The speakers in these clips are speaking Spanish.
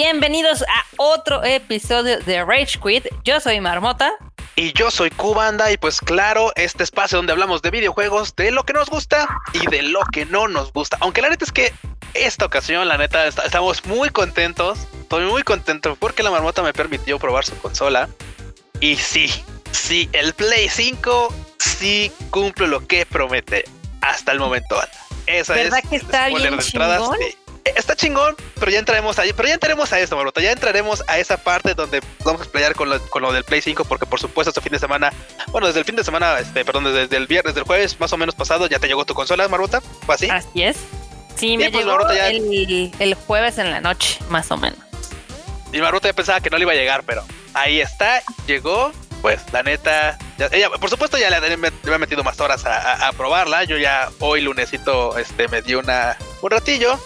Bienvenidos a otro episodio de Rage Quit. Yo soy Marmota. Y yo soy Cubanda y pues claro, este espacio donde hablamos de videojuegos, de lo que nos gusta y de lo que no nos gusta. Aunque la neta es que esta ocasión, la neta, estamos muy contentos. Estoy muy contento porque la marmota me permitió probar su consola. Y sí, sí, el Play 5 sí cumple lo que promete hasta el momento. Esa ¿Verdad que está bien? Está chingón, pero ya entraremos ahí, pero ya entraremos a esto, Marmota, ya entraremos a esa parte donde vamos a explayar con lo, con lo del Play 5, porque por supuesto este fin de semana, bueno, desde el fin de semana, este, perdón, desde, el viernes, del jueves más o menos pasado, ya te llegó tu consola, Marmota, ¿fue así? Así es. Sí, me pues, llegó el, el, jueves en la noche, más o menos. Y Marmota ya pensaba que no le iba a llegar, pero ahí está, llegó, pues la neta, ella, por supuesto ya le, había metido más horas a, probarla. Yo ya hoy lunesito este, me di una, un ratillo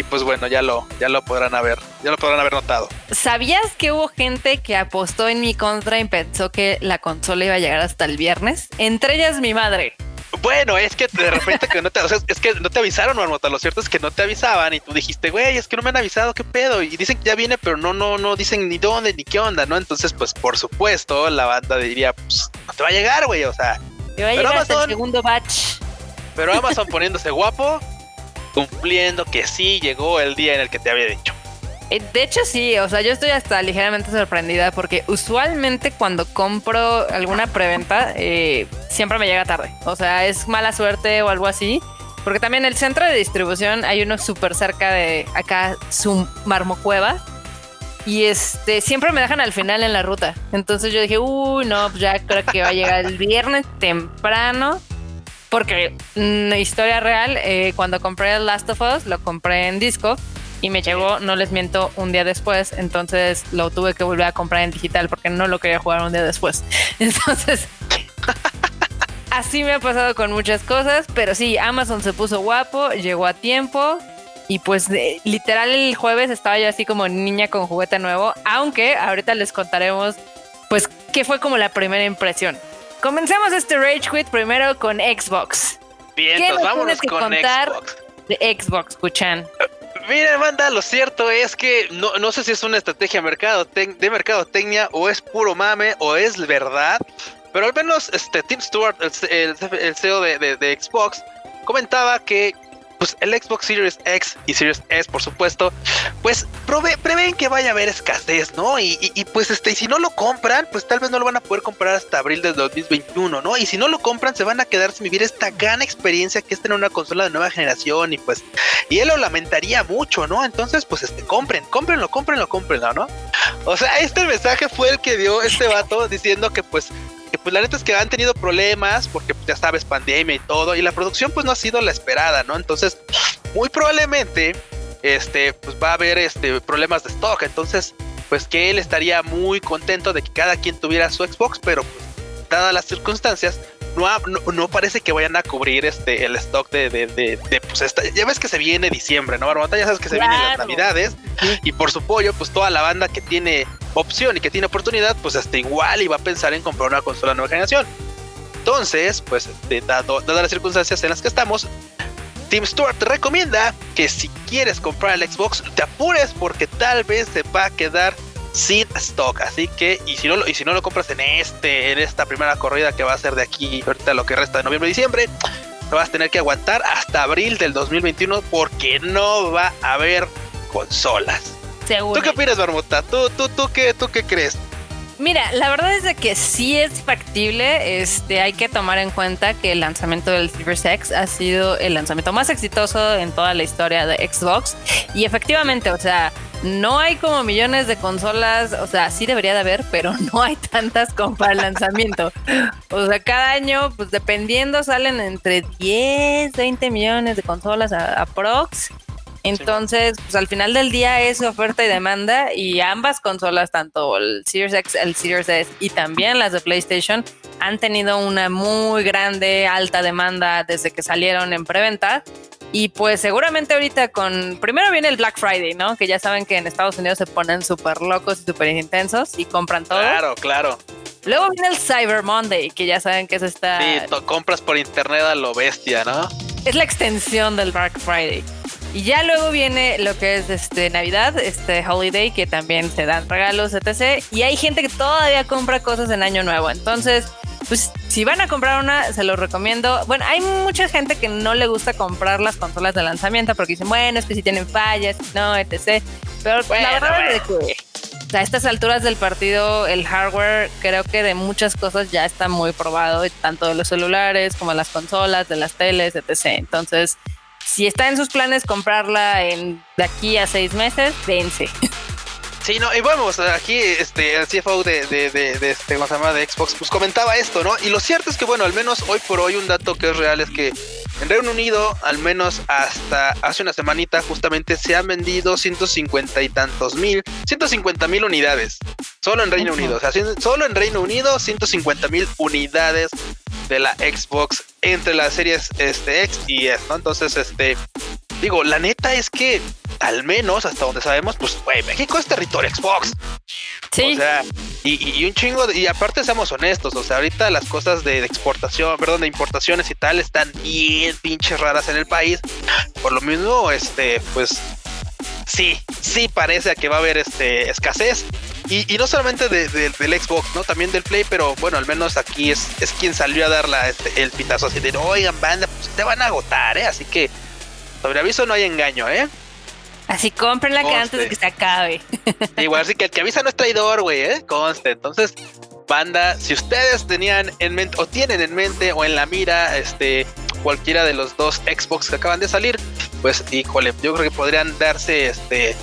y pues bueno, ya lo, ya lo podrán haber, ya lo podrán haber notado. ¿Sabías que hubo gente que apostó en mi contra y pensó que la consola iba a llegar hasta el viernes? Entre ellas mi madre. Bueno, es que de repente que no te, o sea, es que no te avisaron, Marmota. Lo cierto es que no te avisaban y tú dijiste, güey, es que no me han avisado, qué pedo. Y dicen que ya viene, pero no, no, no dicen ni dónde ni qué onda, ¿no? Entonces, pues por supuesto, la banda diría, pues no te va a llegar, güey. O sea, te va a llegar hasta el segundo batch. Pero Amazon poniéndose guapo, cumpliendo que sí llegó el día en el que te había dicho. Eh, de hecho, sí, o sea, yo estoy hasta ligeramente sorprendida porque usualmente cuando compro alguna preventa, eh, siempre me llega tarde. O sea, es mala suerte o algo así. Porque también el centro de distribución hay uno súper cerca de acá, su marmocueva. Y este, siempre me dejan al final en la ruta. Entonces yo dije, uy, no, pues ya creo que va a llegar el viernes temprano. Porque, mm, historia real, eh, cuando compré el Last of Us, lo compré en disco y me llegó, no les miento, un día después. Entonces lo tuve que volver a comprar en digital porque no lo quería jugar un día después. Entonces, así me ha pasado con muchas cosas. Pero sí, Amazon se puso guapo, llegó a tiempo. Y pues literal el jueves estaba yo así como niña con juguete nuevo. Aunque ahorita les contaremos pues qué fue como la primera impresión. Comencemos este Rage Quit primero con Xbox. Bien, ¿Qué vámonos con contar Xbox. de Xbox, escuchan? Miren, banda, lo cierto es que no, no sé si es una estrategia mercado de mercadotecnia o es puro mame o es verdad, pero al menos este Tim Stewart, el, CEO de Xbox, comentaba que pues el Xbox Series X y Series S, por supuesto, pues prevén que vaya a haber escasez, ¿no? Y, pues este, y si no lo compran, pues tal vez no lo van a poder comprar hasta abril del 2021, ¿no? Y si no lo compran, se van a quedar sin vivir esta gran experiencia que es tener una consola de nueva generación y pues, y él lo lamentaría mucho, ¿no? Entonces, pues este, compren, cómprenlo, cómprenlo, cómprenlo, ¿no? O sea, este mensaje fue el que dio este vato diciendo que pues que pues la neta es que han tenido problemas porque ya sabes, pandemia y todo, y la producción pues no ha sido la esperada, ¿no? Entonces, muy probablemente, este, pues va a haber este, problemas de stock, entonces, pues que él estaría muy contento de que cada quien tuviera su Xbox, pero pues, dadas las circunstancias, no, no, parece que vayan a cubrir este el stock de, de, de, pues esta, ya ves que se viene diciembre, ¿no? Barbota, ya sabes que se vienen las navidades y por su pollo, pues toda la banda que tiene opción y que tiene oportunidad, pues hasta igual iba a pensar en comprar una consola nueva generación. Entonces, pues dado, dadas las circunstancias en las que estamos, Tim Stewart te recomienda que si quieres comprar el Xbox, te apures porque tal vez se va a quedar sin stock. Así que, y si no, y si no lo compras en este, en esta primera corrida que va a ser de aquí, ahorita lo que resta de noviembre y diciembre, vas a tener que aguantar hasta abril del 2021 porque no va a haber consolas. ¿Tú qué opinas, Marmota? ¿Tú, tú, tú, qué, ¿Tú qué crees? Mira, la verdad es de que sí es factible. Este, hay que tomar en cuenta que el lanzamiento del Series X ha sido el lanzamiento más exitoso en toda la historia de Xbox. Y efectivamente, o sea, no hay como millones de consolas, o sea, sí debería de haber, pero no hay tantas como para el lanzamiento. O sea, cada año, pues dependiendo, salen entre 10, 20 millones de consolas a, prox. Entonces, pues al final del día es oferta y demanda y ambas consolas, tanto el Series X, el Series S y también las de PlayStation, han tenido una muy grande, alta demanda desde que salieron en preventa. Y pues seguramente ahorita con, primero viene el Black Friday, ¿no? Que ya saben que en Estados Unidos se ponen súper locos y súper intensos y compran todo. Claro, claro. Luego viene el Cyber Monday, que ya saben que es esta... Sí, compras por internet a lo bestia, ¿no? Es la extensión del Black Friday. Y ya luego viene lo que es este Navidad, este Holiday, que también se dan regalos, etc. Y hay gente que todavía compra cosas en Año Nuevo. Entonces, pues si van a comprar una, se los recomiendo. Bueno, hay mucha gente que no le gusta comprar las consolas de lanzamiento porque dicen, bueno, es que si tienen fallas, no, etc. Pero la verdad es que a estas alturas del partido, el hardware creo que de muchas cosas ya está muy probado, tanto de los celulares como de las consolas, de las teles, etc. Entonces, si está en sus planes comprarla en, de aquí a seis meses, dense. Sí, no, y vamos, aquí este, el CFO de, de, de, este, ¿cómo se llama? de Xbox, pues comentaba esto, ¿no? Y lo cierto es que, bueno, al menos hoy por hoy un dato que es real es que en Reino Unido, al menos hasta hace una semanita, justamente se han vendido 150 y tantos mil, 150 mil unidades. Solo en Reino Unido, o sea, solo en Reino Unido, 150 mil unidades de la Xbox entre las series este, X y S, ¿no? Entonces, este, digo, la neta es que al menos hasta donde sabemos, pues, güey, México es territorio Xbox. Sí. O sea, y, un chingo, de, y aparte seamos honestos, o sea, ahorita las cosas de, exportación, perdón, de importaciones y tal están bien pinches raras en el país. Por lo mismo, este, pues, sí, sí parece que va a haber este escasez. Y, no solamente del Xbox, ¿no? También del Play, pero bueno, al menos aquí es, es quien salió a dar la, este, el pitazo así de, oigan, banda, pues te van a agotar, ¿eh? Así que sobre aviso no hay engaño, ¿eh? Así cómprenla que antes de que se acabe. Igual, así que el que avisa no es traidor, güey, ¿eh? Conste. Entonces, banda, si ustedes tenían en mente o tienen en mente o en la mira este cualquiera de los dos Xbox que acaban de salir, pues híjole, yo creo que podrían darse este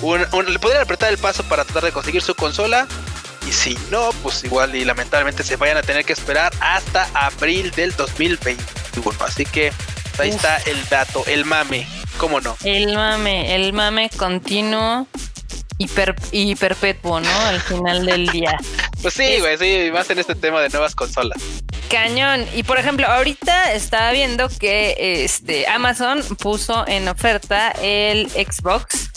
un, le podrían apretar el paso para tratar de conseguir su consola y si no, pues igual y lamentablemente se vayan a tener que esperar hasta abril del 2021. Así que ahí está el dato, el mame. ¿Cómo no? El mame, el mame continuo y, y perpetuo, ¿no? Al final del día. pues sí, güey, sí, más en este tema de nuevas consolas. Cañón. Y por ejemplo, ahorita estaba viendo que este Amazon puso en oferta el Xbox.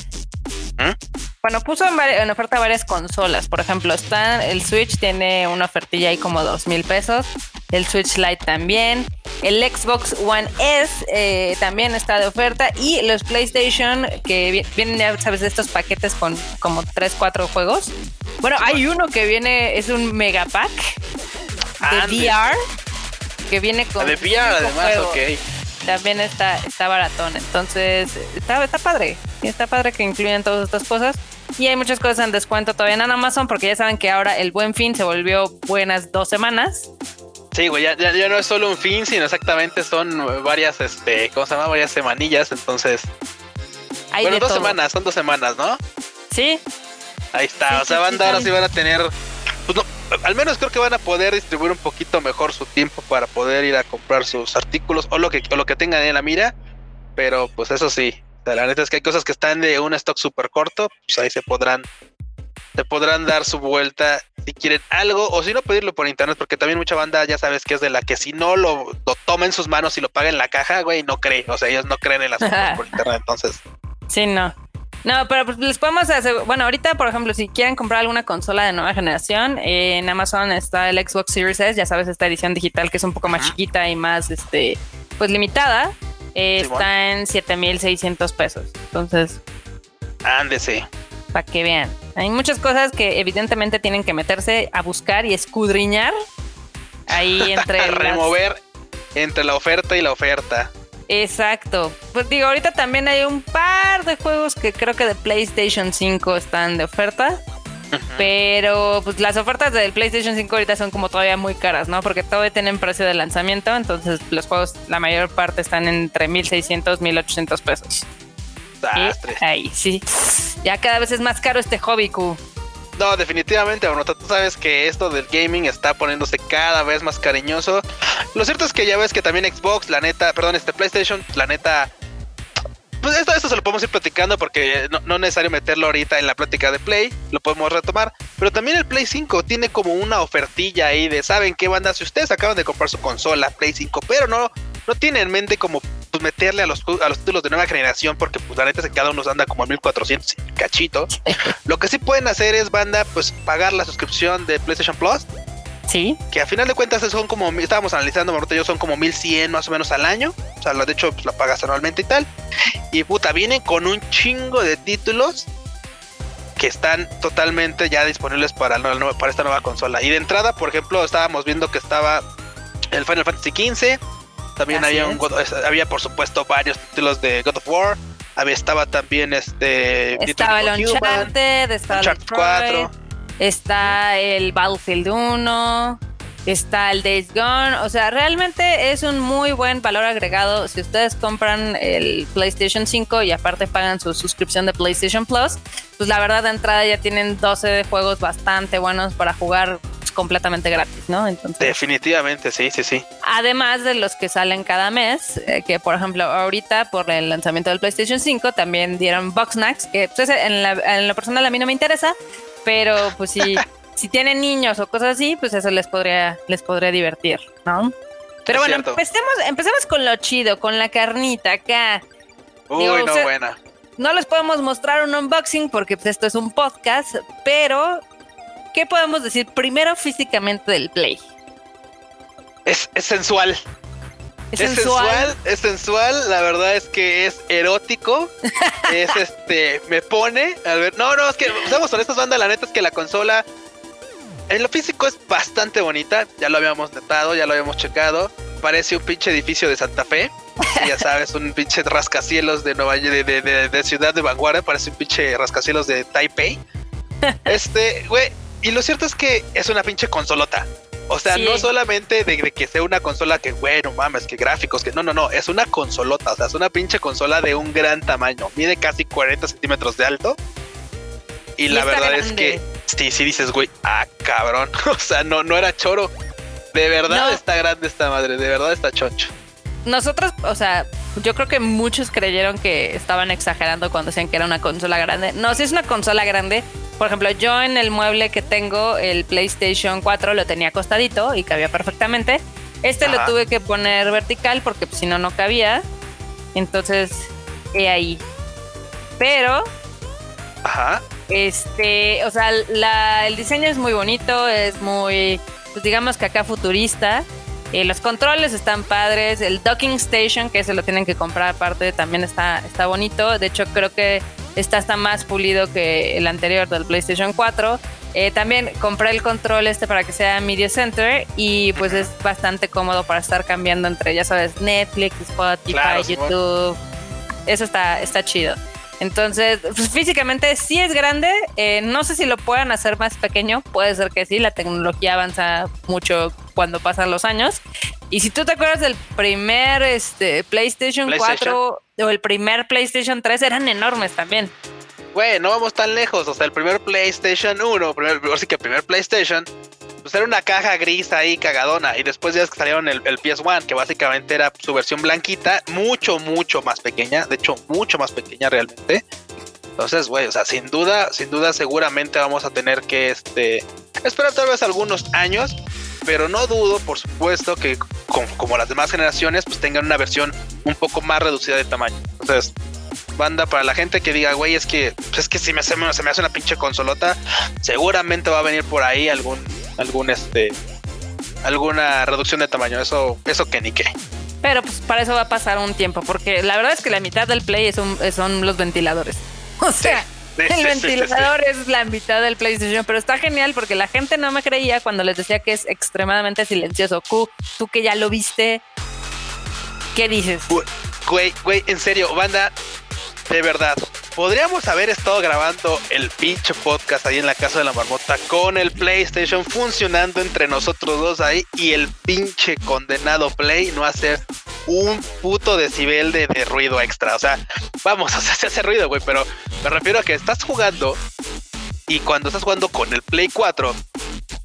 ¿Mm? Bueno, puso en, oferta varias consolas. Por ejemplo, está el Switch tiene una ofertilla ahí como dos mil pesos. El Switch Lite también. El Xbox One S eh, también está de oferta. Y los PlayStation, que vienen, ya sabes, de estos paquetes con como 3, 4 juegos. Bueno, hay uno que viene, es un mega pack de VR. Que viene con. De VR, además, ok. También está, está baratón. Entonces, está, está padre. Está padre que incluyan todas estas cosas. Y hay muchas cosas en descuento todavía en Amazon porque ya saben que ahora el buen fin se volvió buenas dos semanas. Sí, güey, ya, ya, no es solo un fin, sino exactamente son varias, este, ¿cómo se llama? Varias semanillas, entonces... bueno, dos semanas, son dos semanas, ¿no? Sí. Ahí está, o sea, van a dar, así van a tener... Pues no, al menos creo que van a poder distribuir un poquito mejor su tiempo para poder ir a comprar sus artículos o lo que, o lo que tengan en la mira. Pero pues eso sí, la neta es que hay cosas que están de un stock súper corto, pues ahí se podrán, se podrán dar su vuelta si quieren algo, o si no pedirlo por internet, porque también mucha banda ya sabes que es de la que si no lo, lo toma en sus manos y lo paga en la caja, güey, no cree. O sea, ellos no creen en las cosas por internet, entonces. Sí, no. No, pero pues les podemos hacer, bueno, ahorita, por ejemplo, si quieren comprar alguna consola de nueva generación, en Amazon está el Xbox Series S, ya sabes, esta edición digital que es un poco más chiquita y más, este, pues limitada está en 7600 pesos. Entonces, ándese. Para que vean. Hay muchas cosas que evidentemente tienen que meterse a buscar y escudriñar ahí entre. Remover entre la oferta y la oferta. Exacto. Pues digo, ahorita también hay un par de juegos que creo que de PlayStation 5 están de oferta. Pero pues las ofertas del PlayStation 5 ahorita son como todavía muy caras, ¿no? Porque todavía tienen precio de lanzamiento, entonces los juegos, la mayor parte están entre 1600, 1800 pesos. ahí, sí. Ya cada vez es más caro este hobby, Q. No, definitivamente, bueno, tú sabes que esto del gaming está poniéndose cada vez más cariñoso. Lo cierto es que ya ves que también Xbox, la neta, perdón, este PlayStation, la neta, pues esto, esto se lo podemos ir platicando porque no, es necesario meterlo ahorita en la plática de Play, lo podemos retomar. Pero también el Play 5 tiene como una ofertilla ahí de, ¿saben qué banda? Si ustedes acaban de comprar su consola Play 5, pero no, no tienen en mente como pues, meterle a los, a los títulos de nueva generación porque pues la neta que cada uno anda como a 1400 cachito. lo que sí pueden hacer es, banda, pues pagar la suscripción de PlayStation Plus. Sí. Que a final de cuentas son como, estábamos analizando, yo son como 1100 más o menos al año. O sea, de hecho, pues la pagas anualmente y tal Y puta, vienen con un chingo de títulos que están totalmente ya disponibles para, para esta nueva consola. Y de entrada, por ejemplo, estábamos viendo que estaba el Final Fantasy XV. También había, un había, por supuesto, varios títulos de God of War. Había, estaba también este. Estaba el Uncharted, estaba el 4. Está el Battlefield 1 está el Days Gone. O sea, realmente es un muy buen valor agregado. Si ustedes compran el PlayStation 5 y aparte pagan su suscripción de PlayStation Plus, pues la verdad de entrada ya tienen 12 juegos bastante buenos para jugar completamente gratis, ¿no? Entonces, Definitivamente, sí, sí, sí. Además de los que salen cada mes, eh, que por ejemplo ahorita por el lanzamiento del PlayStation 5 también dieron Box Snacks, que pues, en, la, en lo personal a mí no me interesa, pero pues sí, si tienen niños o cosas así, pues eso les podría, les podría divertir, ¿no? Pero bueno, empecemos, empecemos con lo chido, con la carnita acá. Uy, no, buena. No les podemos mostrar un unboxing porque pues, esto es un podcast, pero ¿qué podemos decir primero físicamente del Play? Es, sensual. Es, sensual. es sensual, la verdad es que es erótico, es este, me pone, a ver, no, no, es que, seamos honestos, banda, la neta es que la consola en lo físico es bastante bonita, ya lo habíamos notado, ya lo habíamos checado. Parece un pinche edificio de Santa Fe. ya sabes, un pinche rascacielos de Nueva de, de, ciudad de vanguardia, parece un pinche rascacielos de Taipei. Este, güey, y lo cierto es que es una pinche consolota. O sea, no solamente de, que sea una consola que, bueno, mames, que gráficos, que no, no, no, es una consolota, o sea, es una pinche consola de un gran tamaño, mide casi 40 centímetros de alto. Y la verdad es que sí, sí dices, güey, ah, cabrón. o sea, no, no era choro. De verdad está grande esta madre, de verdad está choncho. Nosotros, o sea, yo creo que muchos creyeron que estaban exagerando cuando decían que era una consola grande. No, si es una consola grande. Por ejemplo, yo en el mueble que tengo, el PlayStation 4, lo tenía acostadito y cabía perfectamente. Este lo tuve que poner vertical porque pues, si no, no cabía. Entonces, he ahí. Pero. Ajá. Este, o sea, el diseño es muy bonito, es muy, pues digamos que acá futurista. Eh, los controles están padres, el docking station, que se lo tienen que comprar aparte, también está, está bonito. De hecho, creo que está hasta más pulido que el anterior del PlayStation 4. Eh, también compré el control este para que sea Media Center y pues es bastante cómodo para estar cambiando entre, ya sabes, Netflix, Spotify, YouTube. Eso está, está chido. Entonces, pues, físicamente sí es grande. Eh, no sé si lo puedan hacer más pequeño. Puede ser que sí. La tecnología avanza mucho cuando pasan los años. Y si tú te acuerdas del primer este, PlayStation, 4 o el primer PlayStation 3, eran enormes también. Güey, no vamos tan lejos. O sea, el primer PlayStation 1, primer, sí que el primer PlayStation pues era una caja gris ahí cagadona. Y después ya salieron el, el PS1, que básicamente era su versión blanquita, mucho, mucho más pequeña. De hecho, mucho más pequeña realmente. Entonces, güey, o sea, sin duda, sin duda, seguramente vamos a tener que este, esperar tal vez algunos años. Pero no dudo, por supuesto, que como, las demás generaciones, pues tengan una versión un poco más reducida de tamaño. Entonces, banda, para la gente que diga, güey, es que, pues es que si me, se me hace una pinche consolota, seguramente va a venir por ahí algún algún este alguna reducción de tamaño, eso eso que ni qué. Pero pues para eso va a pasar un tiempo, porque la verdad es que la mitad del play son, son los ventiladores. O sea, el ventilador es la mitad del PlayStation, pero está genial porque la gente no me creía cuando les decía que es extremadamente silencioso. Q, tú que ya lo viste, ¿qué dices? Güey, güey, en serio, banda, de verdad, podríamos haber estado grabando el pinche podcast ahí en la casa de la marmota con el PlayStation funcionando entre nosotros dos ahí y el pinche condenado Play no hacer un puto decibel de, ruido extra. O sea, vamos, o sea, se hace ruido, güey, pero me refiero a que estás jugando y cuando estás jugando con el Play 4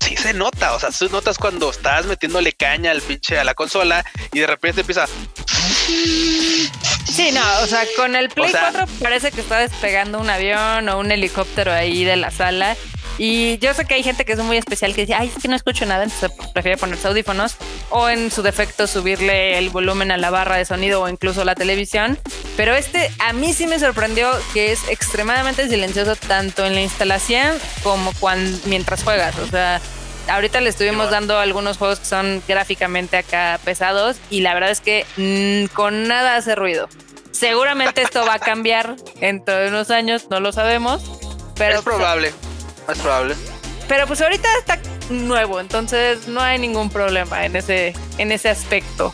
sí se nota, o sea, tú notas cuando estás metiéndole caña al pinche a la consola y de repente empieza Sí, no, o sea, con el Play 4 parece que está despegando un avión o un helicóptero ahí de la sala. Y yo sé que hay gente que es muy especial que dice, ay, es que no escucho nada, entonces prefiere ponerse audífonos o en su defecto subirle el volumen a la barra de sonido o incluso la televisión. Pero este a mí sí me sorprendió que es extremadamente silencioso tanto en la instalación como cuando, mientras juegas. O sea, ahorita le estuvimos dando algunos juegos que son gráficamente acá pesados y la verdad es que mm, con nada hace ruido. Seguramente esto va a cambiar dentro de unos años, no lo sabemos. Pero es probable, es probable. Pero pues ahorita está nuevo, entonces no hay ningún problema en ese, en ese aspecto.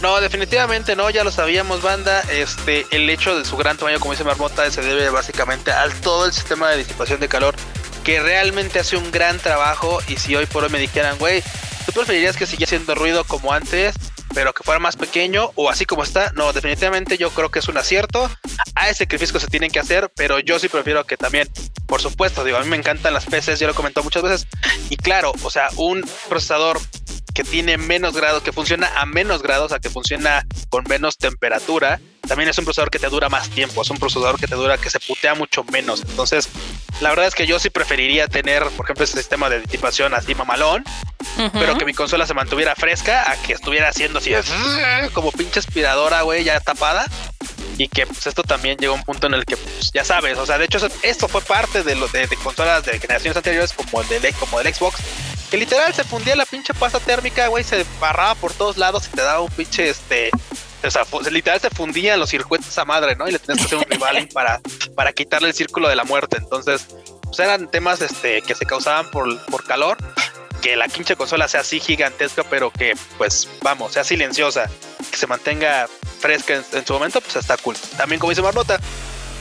No, definitivamente no, ya lo sabíamos, banda. Este, el hecho de su gran tamaño, como dice Marmota, se debe básicamente al todo el sistema de disipación de calor que realmente hace un gran trabajo. Y si hoy por hoy me dijeran, güey, ¿tú preferirías que siguiera haciendo ruido como antes? pero que fuera más pequeño o así como está, no, definitivamente yo creo que es un acierto. Hay sacrificios que se tienen que hacer, pero yo sí prefiero que también, por supuesto, digo, a mí me encantan las PCs, yo lo he comentado muchas veces, y claro, o sea, un procesador que tiene menos grados, que funciona a menos grados, sea, que funciona con menos temperatura, también es un procesador que te dura más tiempo, es un procesador que te dura, que se putea mucho menos. Entonces, la verdad es que yo sí preferiría tener, por ejemplo, ese sistema de disipación así mamalón, pero que mi consola se mantuviera fresca a que estuviera haciendo así como pinche aspiradora, güey, ya tapada. Y que pues esto también llegó a un punto en el que, pues, ya sabes, o sea, de hecho esto fue parte de, lo, de, consolas de generaciones anteriores como el, de, como el Xbox, que literal se fundía la pinche pasta térmica, güey, se barraba por todos lados y te daba un pinche, este, o sea, literal se fundían los circuitos a madre, ¿no? Y le tenías que hacer un rival para, para quitarle el círculo de la muerte. Entonces, pues eran temas este, que se causaban por, por calor que la pinche consola sea así gigantesca, pero que, pues, vamos, sea silenciosa, que se mantenga fresca en, su momento, pues está cool. También, como dice Marmota,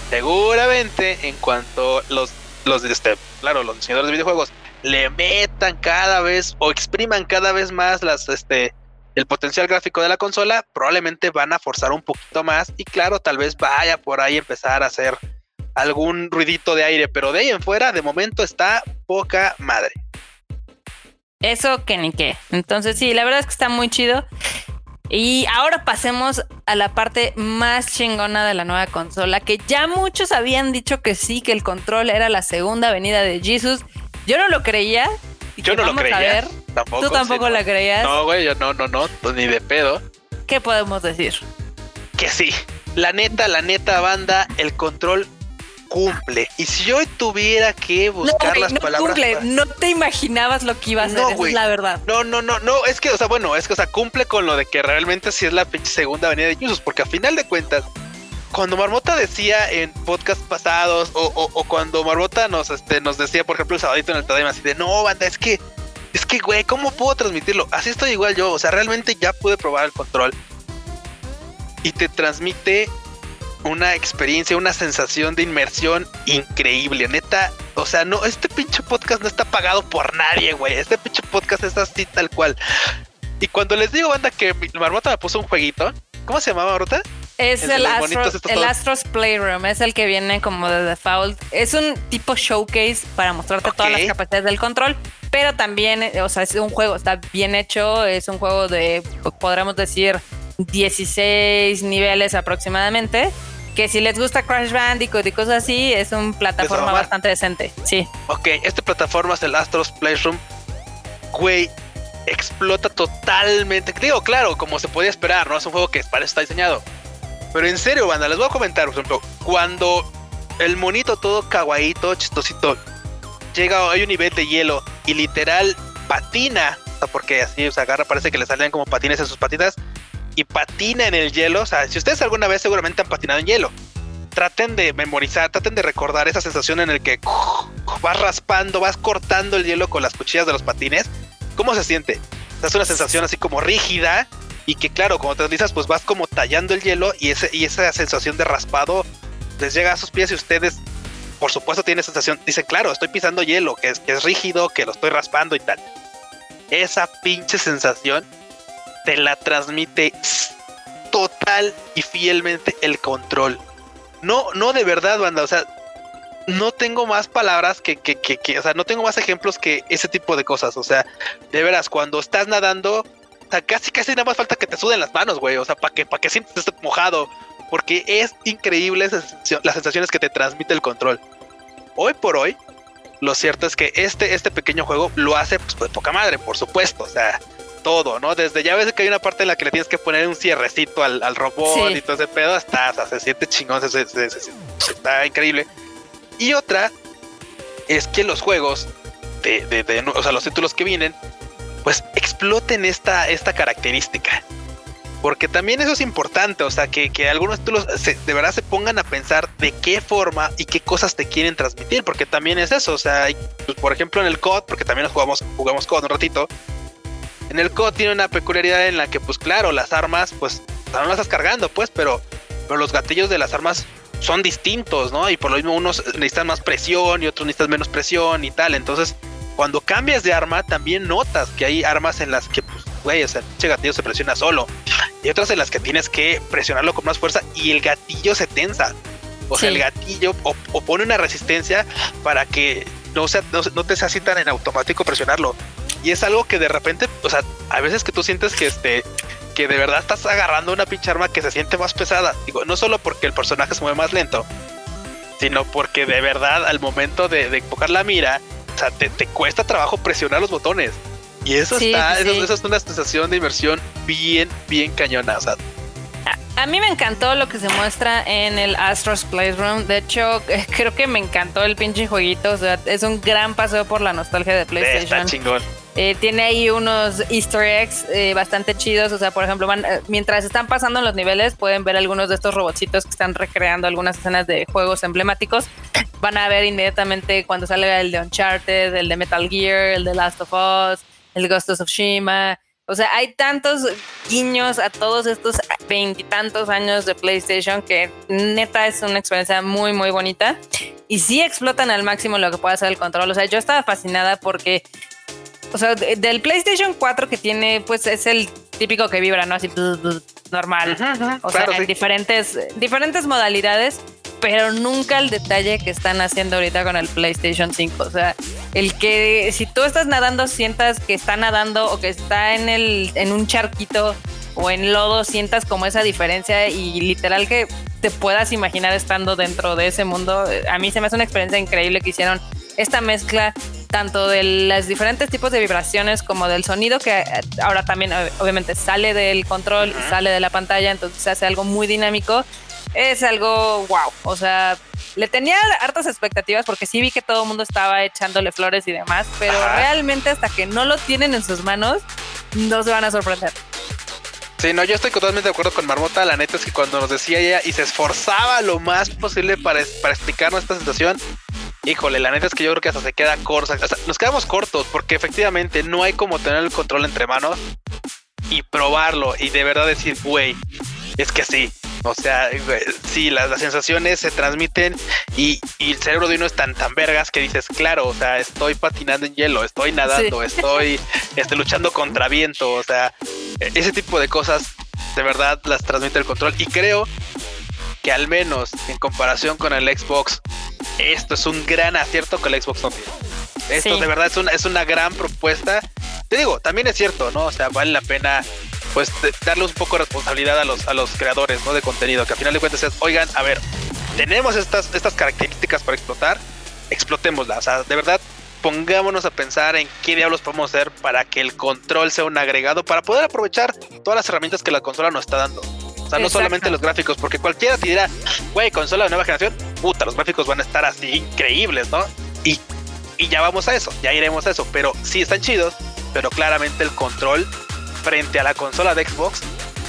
seguramente en cuanto los, los, este, claro, los diseñadores de videojuegos le metan cada vez o expriman cada vez más este, el potencial gráfico de la consola, probablemente van a forzar un poquito más y claro, tal vez vaya por ahí empezar a hacer algún ruidito de aire, pero de ahí en fuera, de momento está poca madre. Eso que ni qué. Entonces sí, la verdad es que está muy chido. Y ahora pasemos a la parte más chingona de la nueva consola, que ya muchos habían dicho que sí, que el control era la segunda venida de Jesus. Yo no lo creía. Yo no lo creía. Tú tampoco la creías. No, güey, yo no, no, no, ni de pedo. ¿Qué podemos decir? Que sí. La neta, la neta banda, el control cumple. Y si yo tuviera que buscar las no palabras. Cumple. No te imaginabas lo que iba a hacer, no, es la verdad. No, no, no, no. Es que, o sea, bueno, es que, o sea, cumple con lo de que realmente sí es la segunda avenida de Usos, porque a final de cuentas, cuando Marmota decía en podcast pasados, o, cuando Marmota nos, este, nos decía, por ejemplo, el sabadito en el Tadaima, así de no, banda, es que, es que, güey, ¿cómo puedo transmitirlo? Así estoy igual yo, o sea, realmente ya pude probar el control. Y te transmite una experiencia, una sensación de inmersión increíble, neta. O sea, no, este pinche podcast no está pagado por nadie, güey. Este pinche podcast es así tal cual. Y cuando les digo, banda, que Marmota me puso un jueguito, ¿cómo se llamaba, Marmota? Es el, Astros Playroom, es el que viene como de default. Es un tipo showcase para mostrarte todas las capacidades del control, pero también, o sea, es un juego, está bien hecho, es un juego de, podríamos decir, 16 niveles aproximadamente. Que si les gusta Crash Bandicoot y cosas así, es una plataforma bastante decente. Sí. Ok, esta plataforma es el Astros Playroom. Güey, explota totalmente. Digo, claro, como se podía esperar, ¿no? Es un juego que para eso está diseñado. Pero en serio, banda, les voy a comentar, por ejemplo, cuando el monito todo kawaiito, chistosito, llega, hay un nivel de hielo y literal patina, porque así, o sea, agarra, parece que le salen como patines en sus patitas y patina en el hielo. O sea, si ustedes alguna vez seguramente han patinado en hielo, traten de memorizar, traten de recordar esa sensación en el que vas raspando, vas cortando el hielo con las cuchillas de los patines. ¿Cómo se siente? es una sensación así como rígida y que claro, como te deslizas, pues vas como tallando el hielo y, ese, y esa sensación de raspado les llega a sus pies y ustedes, por supuesto, tienen sensación, dicen, claro, estoy pisando hielo, que es, que es rígido, que lo estoy raspando y tal. Esa pinche sensación te la transmite total y fielmente el control. No, no de verdad, banda, o sea, no tengo más palabras que, que, que, o sea, no tengo más ejemplos que ese tipo de cosas, o sea, de veras, cuando estás nadando, o sea, casi casi nada más falta que te suden las manos, güey, o sea, para que, para que sientes mojado, porque es increíble las sensaciones que te transmite el control. Hoy por hoy, lo cierto es que este, este pequeño juego lo hace pues, de poca madre, por supuesto, o sea, todo, ¿no? Desde ya ves que hay una parte en la que le tienes que poner un cierrecito al, robot y todo ese pedo, hasta, se siente chingón, se, está increíble. Y otra es que los juegos de, de, o sea, los títulos que vienen, pues exploten esta, esta característica. Porque también eso es importante, o sea, que, que algunos títulos de verdad se pongan a pensar de qué forma y qué cosas te quieren transmitir, porque también es eso, o sea, pues, por ejemplo en el COD, porque también nos jugamos, jugamos COD un ratito, en el COD tiene una peculiaridad en la que, pues claro, las armas, pues no las estás cargando, pues, pero, pero los gatillos de las armas son distintos, ¿no? Y por lo mismo unos necesitan más presión y otros necesitan menos presión y tal, entonces cuando cambias de arma también notas que hay armas en las que pues güey, o sea, el gatillo se presiona solo. Y otras en las que tienes que presionarlo con más fuerza y el gatillo se tensa. O sea, el gatillo o, pone una resistencia para que no, sea, no, te sea así tan en automático presionarlo. Y es algo que de repente, o sea, a veces que tú sientes que este que de verdad estás agarrando una pinche arma que se siente más pesada. Digo, no solo porque el personaje se mueve más lento, sino porque de verdad al momento de, de enfocar la mira, o sea, te, te cuesta trabajo presionar los botones. Y eso está, Eso, es una sensación de inversión bien, bien cañona. a, mí me encantó lo que se muestra en el Astros Playroom. De hecho, creo que me encantó el pinche jueguito. O sea, es un gran paseo por la nostalgia de PlayStation. Está chingón. Eh, tiene ahí unos easter eggs eh, bastante chidos. O sea, por ejemplo, van, eh, mientras están pasando los niveles, pueden ver algunos de estos robotcitos que están recreando algunas escenas de juegos emblemáticos. Van a ver inmediatamente cuando salga el de Uncharted, el de Metal Gear, el de Last of Us el Ghost of Tsushima. O sea, hay tantos guiños a todos estos veintitantos años de PlayStation que neta es una experiencia muy, muy bonita. Y sí explotan al máximo lo que puede hacer el control. O sea, yo estaba fascinada porque, o sea, del PlayStation 4 que tiene, pues es el típico que vibra, ¿no? Así normal. o sea, en diferentes, diferentes modalidades pero nunca el detalle que están haciendo ahorita con el PlayStation 5. O sea, el que si tú estás nadando sientas que está nadando o que está en el en un charquito o en lodo sientas como esa diferencia y literal que te puedas imaginar estando dentro de ese mundo. A mí se me hace una experiencia increíble que hicieron esta mezcla tanto de los diferentes tipos de vibraciones como del sonido que ahora también obviamente sale del control y sale de la pantalla, entonces se hace algo muy dinámico es algo wow. O sea, le tenía hartas expectativas porque sí vi que todo el mundo estaba echándole flores y demás, pero realmente hasta que no lo tienen en sus manos, no se van a sorprender. Sí, no, yo estoy totalmente de acuerdo con Marmota. La neta es que cuando nos decía ella y se esforzaba lo más posible para, para explicarnos esta situación, híjole, la neta es que yo creo que hasta se queda corta. nos quedamos cortos porque efectivamente no hay como tener el control entre manos y probarlo y de verdad decir, güey, es que sí, o sea, sí, las, sensaciones se transmiten y, el cerebro de uno es tan, tan vergas que dices, claro, o sea, estoy patinando en hielo, estoy nadando, estoy este, luchando contra viento, o sea, ese tipo de cosas de verdad las transmite el control y creo que al menos en comparación con el Xbox, esto es un gran acierto que el Xbox no tiene. Esto de verdad es una, es una gran propuesta. Te digo, también es cierto, ¿no? O sea, vale la pena pues darle un poco de responsabilidad a los, a los creadores ¿no? de contenido, que al final de cuentas es, oigan, a ver, tenemos estas, estas características para explotar, explotémoslas. O sea, de verdad, pongámonos a pensar en qué diablos podemos hacer para que el control sea un agregado, para poder aprovechar todas las herramientas que la consola nos está dando. O sea, no solamente los gráficos, porque cualquiera te dirá, güey, consola de nueva generación, puta, los gráficos van a estar así increíbles, ¿no? Y, y ya vamos a eso, ya iremos a eso, pero sí están chidos, pero claramente el control frente a la consola de Xbox,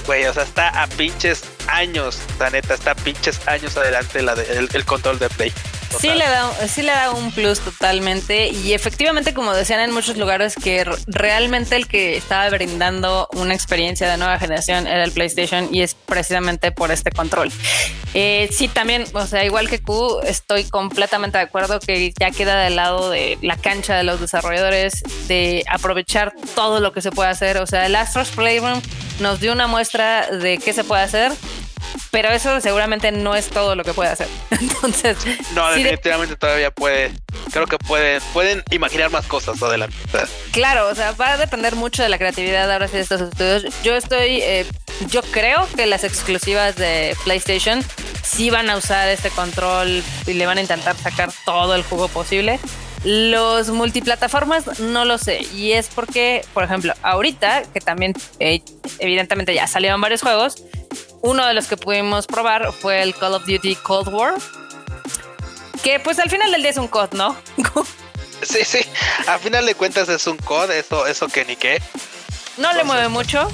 güey, o sea, está a pinches años, la neta, está a pinches años adelante la de, el control de Play. Sí le, da, sí le da un plus totalmente y efectivamente como decían en muchos lugares que realmente el que estaba brindando una experiencia de nueva generación era el PlayStation y es precisamente por este control. Eh, sí, también, o sea, igual que Q, estoy completamente de acuerdo que ya queda del lado de la cancha de los desarrolladores de aprovechar todo lo que se puede hacer. O sea, el Astros Playroom nos dio una muestra de qué se puede hacer pero eso seguramente no es todo lo que puede hacer. Entonces. No, definitivamente todavía puede. Creo que puede, pueden imaginar más cosas adelante. Claro, o sea, va a depender mucho de la creatividad ahora sí de estos estudios. Yo estoy. Eh, yo creo que las exclusivas de PlayStation sí van a usar este control y le van a intentar sacar todo el juego posible. Los multiplataformas no lo sé. Y es porque, por ejemplo, ahorita, que también eh, evidentemente ya salieron varios juegos, uno de los que pudimos probar fue el Call of Duty Cold War. Que pues al final del día es un COD, ¿no? sí, sí. Al final de cuentas es un COD, eso, eso que ni qué. No le mueve mucho.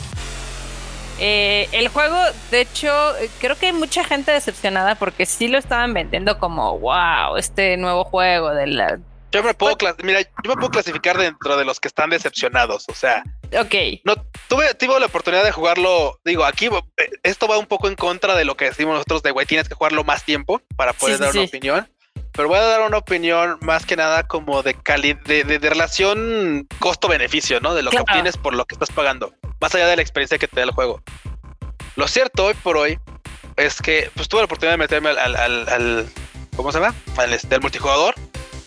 Eh, el juego, de hecho, creo que hay mucha gente decepcionada porque sí lo estaban vendiendo como, wow, este nuevo juego de la... Yo me puedo, mira, yo me puedo clasificar dentro de los que están decepcionados, o sea, Ok. No, tuve, tuve la oportunidad de jugarlo. Digo, aquí eh, esto va un poco en contra de lo que decimos nosotros de güey, tienes que jugarlo más tiempo para poder dar una opinión. Pero voy a dar una opinión más que nada como de calidad, de, de, relación costo-beneficio, ¿no? De lo que obtienes por lo que estás pagando. Más allá de la experiencia que te da el juego. Lo cierto hoy por hoy es que pues tuve la oportunidad de meterme al, al, al, ¿cómo se llama? Al, este, al multijugador.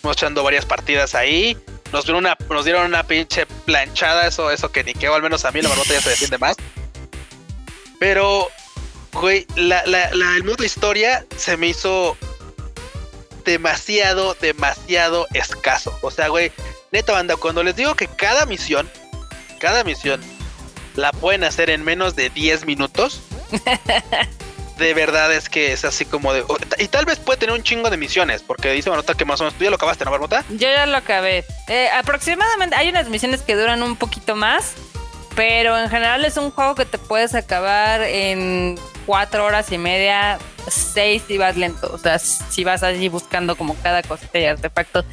Echando varias partidas ahí nos dieron una, nos dieron una pinche planchada, eso, eso que ni al menos a mí la marmota ya se defiende más. Pero, güey, la, la, la, el modo historia se me hizo demasiado, demasiado escaso. O sea, güey, neta banda, cuando les digo que cada misión, cada misión la pueden hacer en menos de 10 minutos. de verdad es que es así como de. Y tal vez puede tener un chingo de misiones, porque dice nota que más o menos tú ya lo acabaste, ¿no, Barbota? Yo ya lo acabé. Eh, aproximadamente hay unas misiones que duran un poquito más, pero en general es un juego que te puedes acabar en cuatro horas y media, seis si vas lento. O sea, si vas allí buscando como cada cosita y artefacto.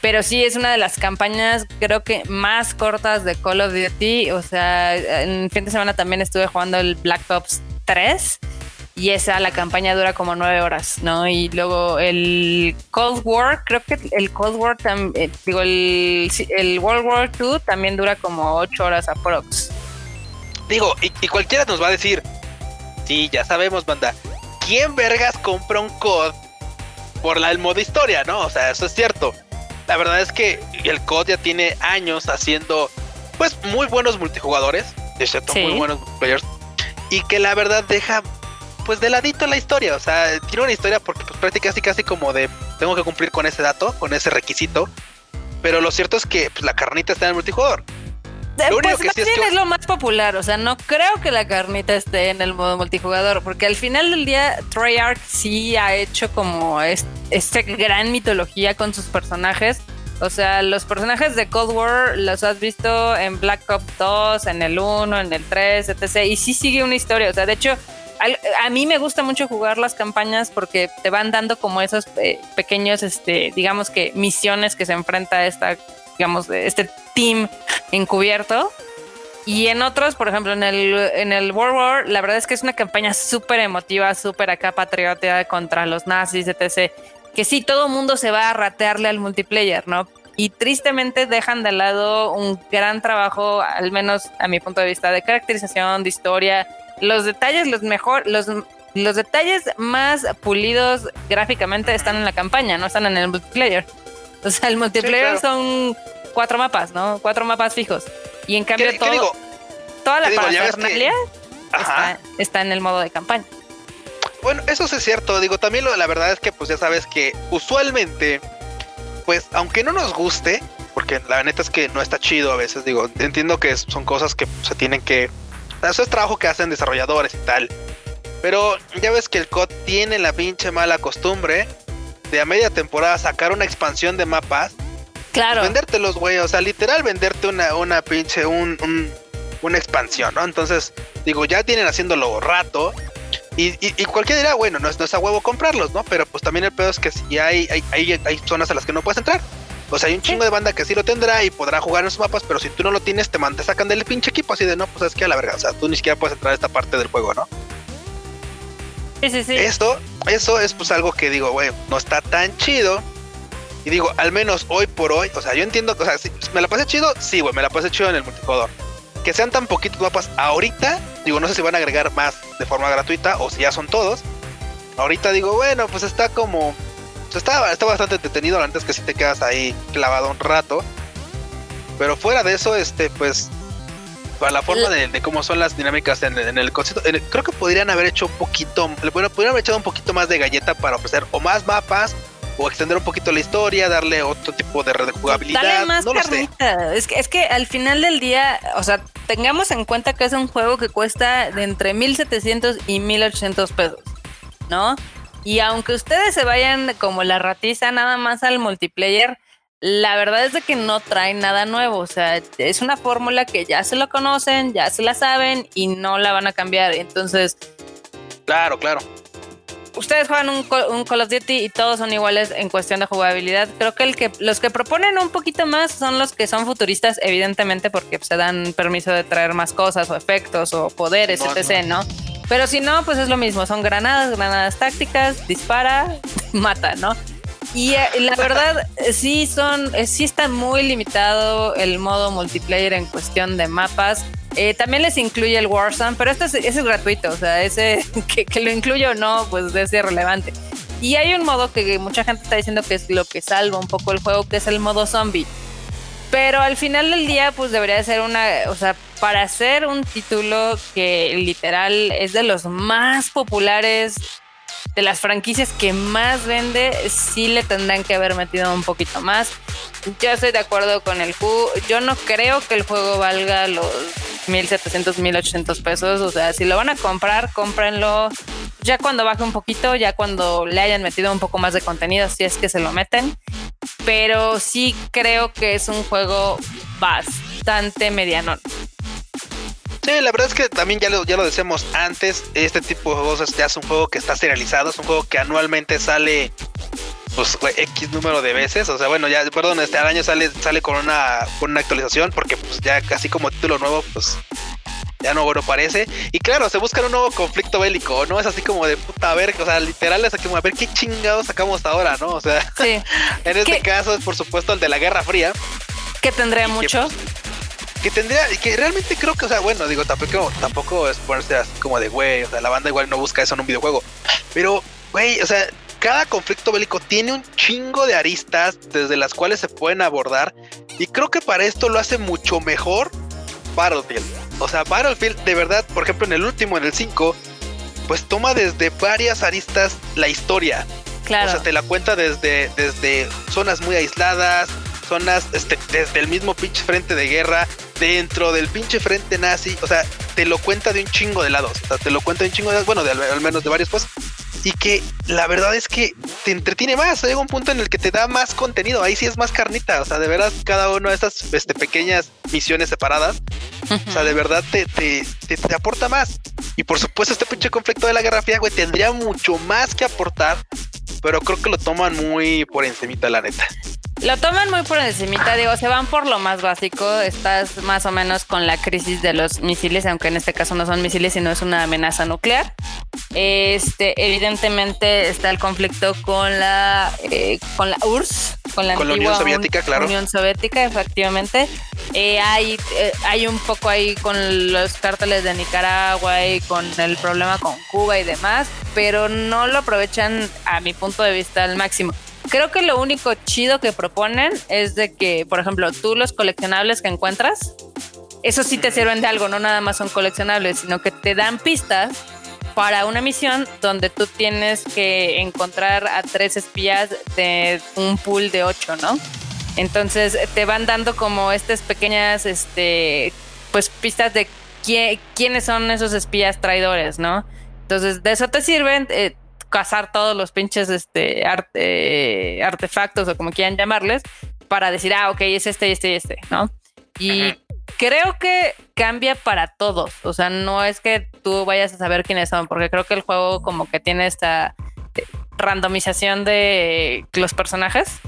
Pero sí es una de las campañas, creo que más cortas de Call of Duty. O sea, en fin de semana también estuve jugando el Black Ops 3 y esa, la campaña dura como nueve horas, ¿no? Y luego el Cold War, creo que el Cold War, eh, digo, el, el, World War II también dura como ocho horas aprox. Digo, y, cualquiera nos va a decir, sí, ya sabemos, banda, ¿quién vergas compra un COD por la, el modo historia, no? O sea, eso es cierto. La verdad es que el COD ya tiene años haciendo, pues, muy buenos multijugadores, de muy buenos players, y que la verdad deja pues de ladito la historia. O sea, tiene una historia porque pues prácticamente casi como de tengo que cumplir con ese dato, con ese requisito. Pero lo cierto es que pues, la carnita está en el multijugador. Lo único pues que sí es, lo más popular, o sea, no creo que la carnita esté en el modo multijugador, porque al final del día Treyarch sí ha hecho como esta gran mitología con sus personajes. O sea, los personajes de Cold War los has visto en Black Ops 2, en el 1, en el 3, etc. Y sí sigue una historia. O sea, de hecho, a mí me gusta mucho jugar las campañas porque te van dando como esos eh, pequeños, este, digamos que misiones que se enfrenta esta, digamos, este team encubierto. Y en otros, por ejemplo, en el, en el World War, la verdad es que es una campaña súper emotiva, súper acá patriótica contra los nazis, etc. Que sí, todo el mundo se va a ratearle al multiplayer, ¿no? Y tristemente dejan de lado un gran trabajo, al menos a mi punto de vista, de caracterización, de historia, los detalles, los mejor, los, los detalles más pulidos gráficamente están en la campaña, no están en el multiplayer. O sea, el multiplayer son cuatro mapas, ¿no? Cuatro mapas fijos. Y en cambio todo, toda la parafernalia está, está, en el modo de campaña. Bueno, eso sí es cierto. Digo, también lo, la verdad es que pues ya sabes que usualmente, pues aunque no nos guste, porque la neta es que no está chido a veces, digo, entiendo que son cosas que se tienen que eso es trabajo que hacen desarrolladores y tal. Pero ya ves que el COD tiene la pinche mala costumbre de a media temporada sacar una expansión de mapas. Claro. Vendértelos, güey. O sea, literal venderte una, una pinche, un, una expansión, ¿no? Entonces, digo, ya tienen haciéndolo rato. Y, y, cualquiera dirá, bueno, no es, no es a huevo comprarlos, ¿no? Pero pues también el pedo es que si hay, hay, hay, hay zonas a las que no puedes entrar. O sea, hay un chingo de banda que sí lo tendrá y podrá jugar en esos mapas, pero si tú no lo tienes, te, te sacan del pinche equipo así de no, pues es que a la verga, o sea, tú ni siquiera puedes entrar a esta parte del juego, ¿no? Sí, sí, sí. Esto, eso es pues algo que digo, güey, no está tan chido. Y digo, al menos hoy por hoy, o sea, yo entiendo, o sea, si me la pasé chido, sí, güey, me la pasé chido en el multijugador. Que sean tan poquitos mapas ahorita, digo, no sé si van a agregar más de forma gratuita o si ya son todos. Ahorita digo, bueno, pues está como está, está bastante entretenido, antes que si te quedas ahí clavado un rato. Pero fuera de eso, este, pues, para la forma de, cómo son las dinámicas en, el concepto, creo que podrían haber hecho un poquito, bueno, podrían haber echado un poquito más de galleta para ofrecer o más mapas o extender un poquito la historia, darle otro tipo de jugabilidad. Dale más no Es que, es que al final del día, o sea, tengamos en cuenta que es un juego que cuesta de entre 1700 y 1800 pesos, ¿no? Y aunque ustedes se vayan como la ratiza nada más al multiplayer, la verdad es de que no trae nada nuevo. O sea, es una fórmula que ya se lo conocen, ya se la saben y no la van a cambiar. Entonces. Claro, claro. Ustedes juegan un, Call of Duty y todos son iguales en cuestión de jugabilidad. Creo que, el que los que proponen un poquito más son los que son futuristas, evidentemente, porque se dan permiso de traer más cosas o efectos o poderes, etc., ¿no? Pero si no, pues es lo mismo. Son granadas, granadas tácticas, dispara, mata, ¿no? Y eh, la verdad, sí son, eh, sí está muy limitado el modo multiplayer en cuestión de mapas. Eh, también les incluye el Warzone, pero este es, ese es gratuito, o sea, ese que, lo incluye o no, pues es irrelevante. Y hay un modo que mucha gente está diciendo que es lo que salva un poco el juego, que es el modo zombie. Pero al final del día, pues debería ser una, o sea, para hacer un título que literal es de los más populares de las franquicias que más vende, sí le tendrán que haber metido un poquito más. Yo estoy de acuerdo con el Q. Yo no creo que el juego valga los 1700, 1800 pesos. O sea, si lo van a comprar, cómprenlo ya cuando baje un poquito, ya cuando le hayan metido un poco más de contenido, si es que se lo meten. Pero sí creo que es un juego bastante mediano. Sí, la verdad es que también ya lo, ya lo decíamos antes, este tipo de juegos ya es un juego que está serializado, es un juego que anualmente sale pues X número de veces, o sea, bueno, ya, perdón, este año sale, sale con una, con una actualización, porque pues ya casi como título nuevo, pues ya no bueno parece. Y claro, se busca un nuevo conflicto bélico, ¿no? Es así como de puta, a ver, o sea, literal es como a ver qué chingados sacamos ahora, ¿no? O sea, en este caso es por supuesto el de la Guerra Fría. Que tendría mucho. Pues, que tendría, que realmente creo que, o sea, bueno, digo, tampoco, tampoco es ponerse así como de, güey, o sea, la banda igual no busca eso en un videojuego. Pero, güey, o sea, cada conflicto bélico tiene un chingo de aristas desde las cuales se pueden abordar. Y creo que para esto lo hace mucho mejor Battlefield. O sea, Battlefield, de verdad, por ejemplo, en el último, en el 5, pues toma desde varias aristas la historia. Claro. O sea, te la cuenta desde, desde zonas muy aisladas, zonas este, desde el mismo pinche frente de guerra, dentro del pinche frente nazi, o sea, te lo cuenta de un chingo de lados, o sea, te lo cuenta de un chingo de lados, bueno, de, al menos de varios pues, y que la verdad es que te entretiene más, llega un punto en el que te da más contenido, ahí sí es más carnita, o sea, de verdad cada una de estas este, pequeñas misiones separadas, o sea, de verdad te, te, te, aporta más. Y por supuesto este pinche conflicto de la Guerra Fría, güey, tendría mucho más que aportar, pero creo que lo toman muy por encimita, la neta. Lo toman muy por encimita, digo, se van por lo más básico, estás más o menos con la crisis de los misiles, aunque en este caso no son misiles, sino es una amenaza nuclear. Este, evidentemente está el conflicto con la eh, con la URSS, con la, Unión Soviética, claro. Unión Soviética, efectivamente. Eh, hay, eh, hay un poco ahí con los cárteles de Nicaragua y con el problema con Cuba y demás, pero no lo aprovechan a mi punto de vista al máximo. Creo que lo único chido que proponen es de que, por ejemplo, tú los coleccionables que encuentras, eso sí te sirven de algo, no nada más son coleccionables, sino que te dan pistas para una misión donde tú tienes que encontrar a tres espías de un pool de ocho, ¿no? Entonces te van dando como estas pequeñas, este, pues pistas de quiénes son esos espías traidores, ¿no? Entonces de eso te sirven. Eh, cazar todos los pinches este, arte, artefactos o como quieran llamarles para decir, ah, ok, es este, este y este, ¿no? Y creo que cambia para todos. O sea, no es que tú vayas a saber quiénes son, porque creo que el juego como que tiene esta eh, randomización de los personajes.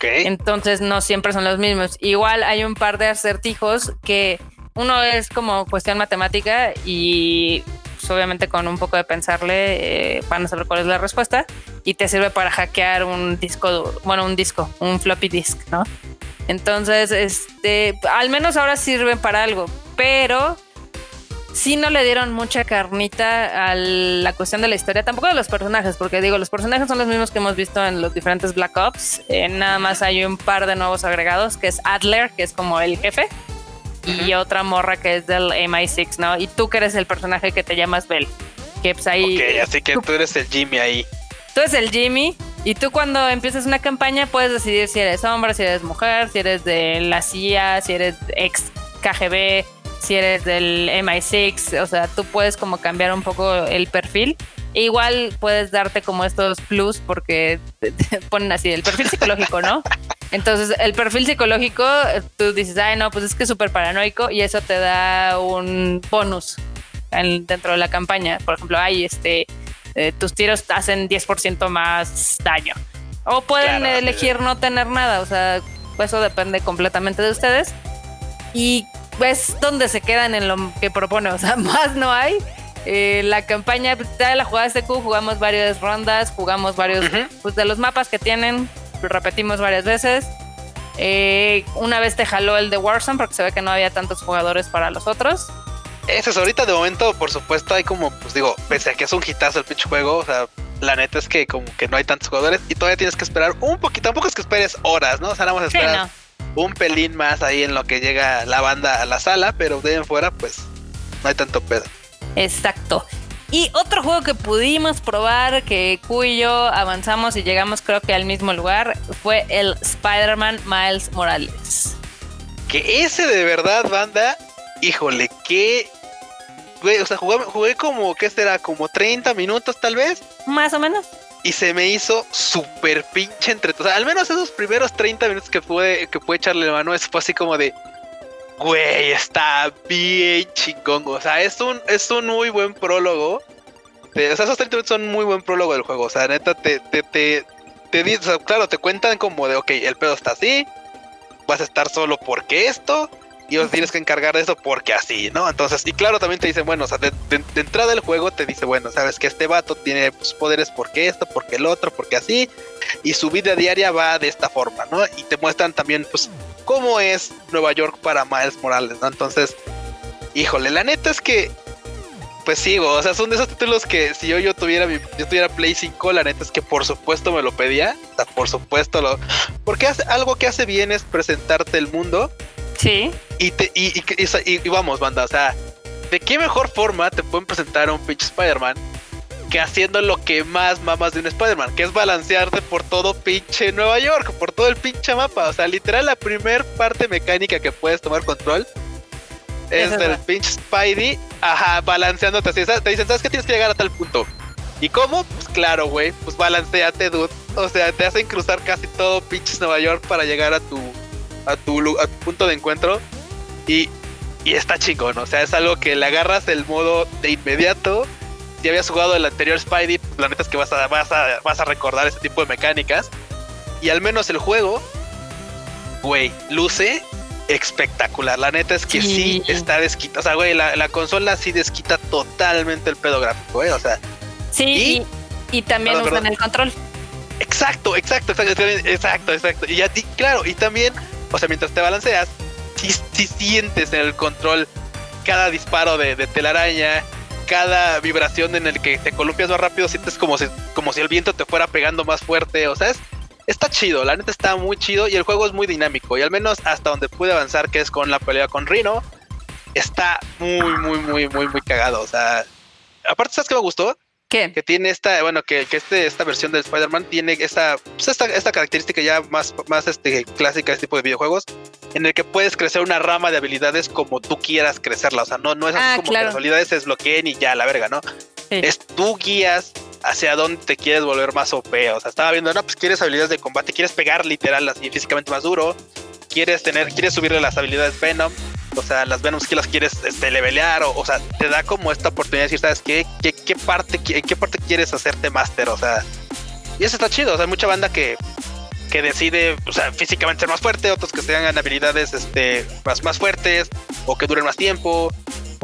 Entonces no siempre son los mismos. Igual hay un par de acertijos que uno es como cuestión matemática y pues, obviamente con un poco de pensarle eh, van a saber cuál es la respuesta y te sirve para hackear un disco, bueno, un disco, un floppy disk, ¿no? Entonces, este, al menos ahora sirven para algo, pero sí no le dieron mucha carnita a la cuestión de la historia, tampoco de los personajes, porque digo, los personajes son los mismos que hemos visto en los diferentes Black Ops, eh, nada más hay un par de nuevos agregados, que es Adler, que es como el jefe, y otra morra que es del MI6, ¿no? Y tú que eres el personaje que te llamas Bell. Que pues ahí. Ok, así que tú, eres el Jimmy ahí. Tú eres el Jimmy. Y tú cuando empiezas una campaña puedes decidir si eres hombre, si eres mujer, si eres de la CIA, si eres ex KGB, si eres del MI6. O sea, tú puedes como cambiar un poco el perfil. E igual puedes darte como estos plus porque te ponen así el perfil psicológico, ¿no? Entonces, el perfil psicológico, tú dices, ay, no, pues es que es súper paranoico y eso te da un bonus dentro de la campaña. Por ejemplo, ay, este, eh, tus tiros hacen 10% más daño. O pueden elegir no tener nada, o sea, eso depende completamente de ustedes. Y pues donde se quedan en lo que propone, o sea, más no hay. Eh, la campaña, pues, la jugada de Q, jugamos varias rondas, jugamos varios pues, de los mapas que tienen, lo repetimos varias veces. Eh, una vez te jaló el de Warzone porque se ve que no había tantos jugadores para los otros. Eso es ahorita de momento, por supuesto, hay como, pues digo, pese a que es un hitazo el pinche juego, o sea, la neta es que como que no hay tantos jugadores y todavía tienes que esperar un poquito, tampoco es que esperes horas, ¿no? O sea, vamos a esperar un pelín más ahí en lo que llega la banda a la sala, pero de en fuera, pues no hay tanto pedo. Exacto. Y otro juego que pudimos probar, que Q y yo avanzamos y llegamos creo que al mismo lugar, fue el Spider-Man Miles Morales. Que ese de verdad, banda, híjole, qué... o sea, jugué, jugué como, ¿qué será? Como 30 minutos tal vez. Más o menos y se me hizo súper pinche entre O sea, al menos esos primeros 30 minutos que pude, que pude echarle la mano, eso fue así como de. Güey, está bien chingón. O sea, es un, es un muy buen prólogo. o sea, esos 30 minutos son muy buen prólogo del juego. O sea, neta, te, te, te, te, o sea, claro, te cuentan como de, ok, el pedo está así. Vas a estar solo porque esto y os tienes que encargar de eso porque así, ¿no? Entonces, y claro, también te dicen, bueno, o sea, de, entrada del juego te dice, bueno, sabes que este vato tiene poderes porque esto, porque el otro, porque así, y su vida diaria va de esta forma, ¿no? Y te muestran también, pues, cómo es Nueva York para Miles Morales, ¿no? Entonces, híjole, la neta es que, pues sigo, o sea, son de esos títulos que si yo, yo tuviera yo tuviera Play 5, la neta es que por supuesto me lo pedía, o sea, por supuesto lo, porque hace, algo que hace bien es presentarte el mundo Sí. Y, te, y, y, vamos, banda, o sea, ¿de qué mejor forma te pueden presentar a un pinche Spider-Man que haciendo lo que más mamas de un Spider-Man, que es balancearte por todo pinche Nueva York, por todo el pinche mapa? O sea, literal, la primer parte mecánica que puedes tomar control es del pinche Spidey, ajá, balanceándote así. Te dicen, ¿sabes qué tienes que llegar a tal punto? ¿Y cómo? Pues claro, güey, pues balanceate, dude. O sea, te hacen cruzar casi todo pinches Nueva York para llegar a tu a tu, a tu punto de encuentro y, y está chingón, o sea, es algo que le agarras el modo de inmediato. Si habías jugado el anterior Spidey, pues la neta es que vas a, vas a, vas a recordar ese tipo de mecánicas. Y al menos el juego, güey, luce espectacular. La neta es que sí, está desquita. O sea, güey, la, consola sí desquita totalmente el pedo gráfico, ¿eh? O sea. Sí, y, también usan el control. Exacto, exacto, exacto, exacto, exacto. Y a ti, claro, y también o sea, mientras te balanceas, si sientes en el control cada disparo de, telaraña, cada vibración en el que te columpias más rápido, sientes como si, como si el viento te fuera pegando más fuerte. O sea, es, está chido, la neta está muy chido y el juego es muy dinámico. Y al menos hasta donde pude avanzar, que es con la pelea con Rino, está muy, muy, muy, muy, muy cagado. O sea, aparte, ¿sabes qué me gustó? Que tiene esta, bueno, que, que este, esta versión del Spider-Man tiene esta, pues esta, esta, característica ya más, más este, clásica de este tipo de videojuegos, en el que puedes crecer una rama de habilidades como tú quieras crecerla. O sea, no, no es así ah, como que las habilidades se desbloqueen y ya, la verga, ¿no? Es tú guías hacia dónde te quieres volver más OP. O sea, estaba viendo, no, pues quieres habilidades de combate, quieres pegar literal así físicamente más duro, quieres tener, quieres subirle las habilidades Venom, o sea, las Venoms que las quieres este, levelear, o, o sea, te da como esta oportunidad de decir, ¿sabes qué? ¿Qué, qué parte, qué, qué parte quieres hacerte máster? O sea, y eso está chido, o sea, hay mucha banda que, que decide, o sea, físicamente ser más fuerte, otros que tengan habilidades este, más, más fuertes, o que duren más tiempo,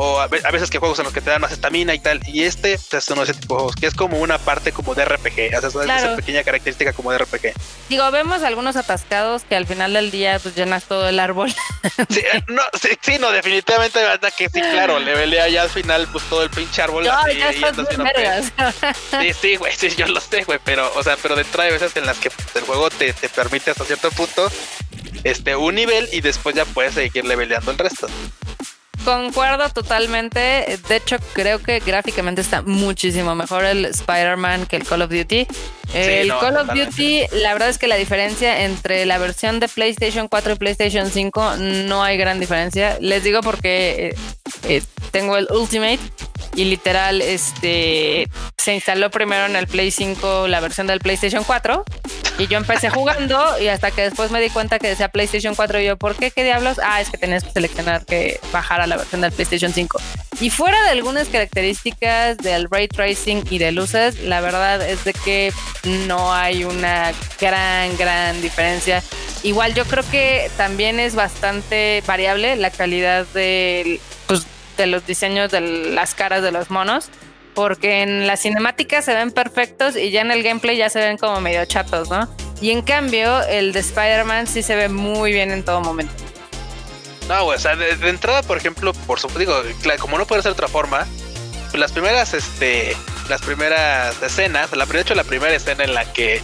o a, veces que juegos en los que te dan más estamina y tal. Y este pues, es uno de ese tipo de juegos que es como una parte como de RPG, o sea, esa pequeña característica como de RPG. Digo, vemos algunos atascados que al final del día pues llenas todo el árbol. Sí, eh, no, sí, no, definitivamente verdad que sí, claro, le velea ya al final pues todo el pinche árbol. No, ya sí, sí, güey, sí, yo lo sé, güey, pero, o sea, pero dentro de veces en las que el juego te, te permite hasta cierto punto este un nivel y después ya puedes seguir leveleando el resto. Concuerdo totalmente. De hecho, creo que gráficamente está muchísimo mejor el Spider-Man que el Call of Duty. el Call of Duty, la verdad es que la diferencia entre la versión de PlayStation 4 y PlayStation 5 no hay gran diferencia. Les digo porque eh, eh, tengo el Ultimate y literal este se instaló primero en el Play 5 la versión del PlayStation 4 Y yo empecé jugando y hasta que después me di cuenta que decía PlayStation 4 y yo, ¿por qué? ¿Qué diablos? Ah, es que tenías que seleccionar que bajara la versión del PlayStation 5. Y fuera de algunas características del ray tracing y de luces, la verdad es de que no hay una gran, gran diferencia. Igual yo creo que también es bastante variable la calidad de, pues, de los diseños de las caras de los monos porque en la cinemática se ven perfectos y ya en el gameplay ya se ven como medio chatos, ¿no? Y en cambio, el de Spider-Man sí se ve muy bien en todo momento. No, güey, o sea, de, entrada, por ejemplo, por supuesto, digo, como no puede ser de otra forma, pues las primeras, este, las primeras escenas, la, de hecho, la primera escena en la que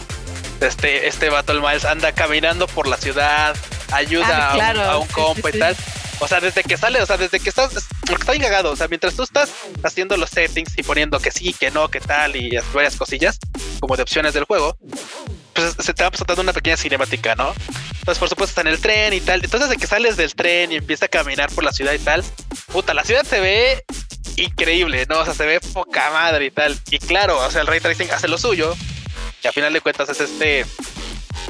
este, este Battle Miles anda caminando por la ciudad, ayuda ah, a, un, compa y tal. O sea, desde que sale, o sea, desde que estás, porque está bien O sea, mientras tú estás haciendo los settings y poniendo que sí, que no, que tal y varias cosillas como de opciones del juego, pues se te va presentando una pequeña cinemática, ¿no? Entonces, por supuesto, está en el tren y tal. Entonces, desde que sales del tren y empieza a caminar por la ciudad y tal, puta, la ciudad se ve increíble, ¿no? O sea, se ve poca madre y tal. Y claro, o sea, el ray tracing hace lo suyo. Y a final de cuentas es este,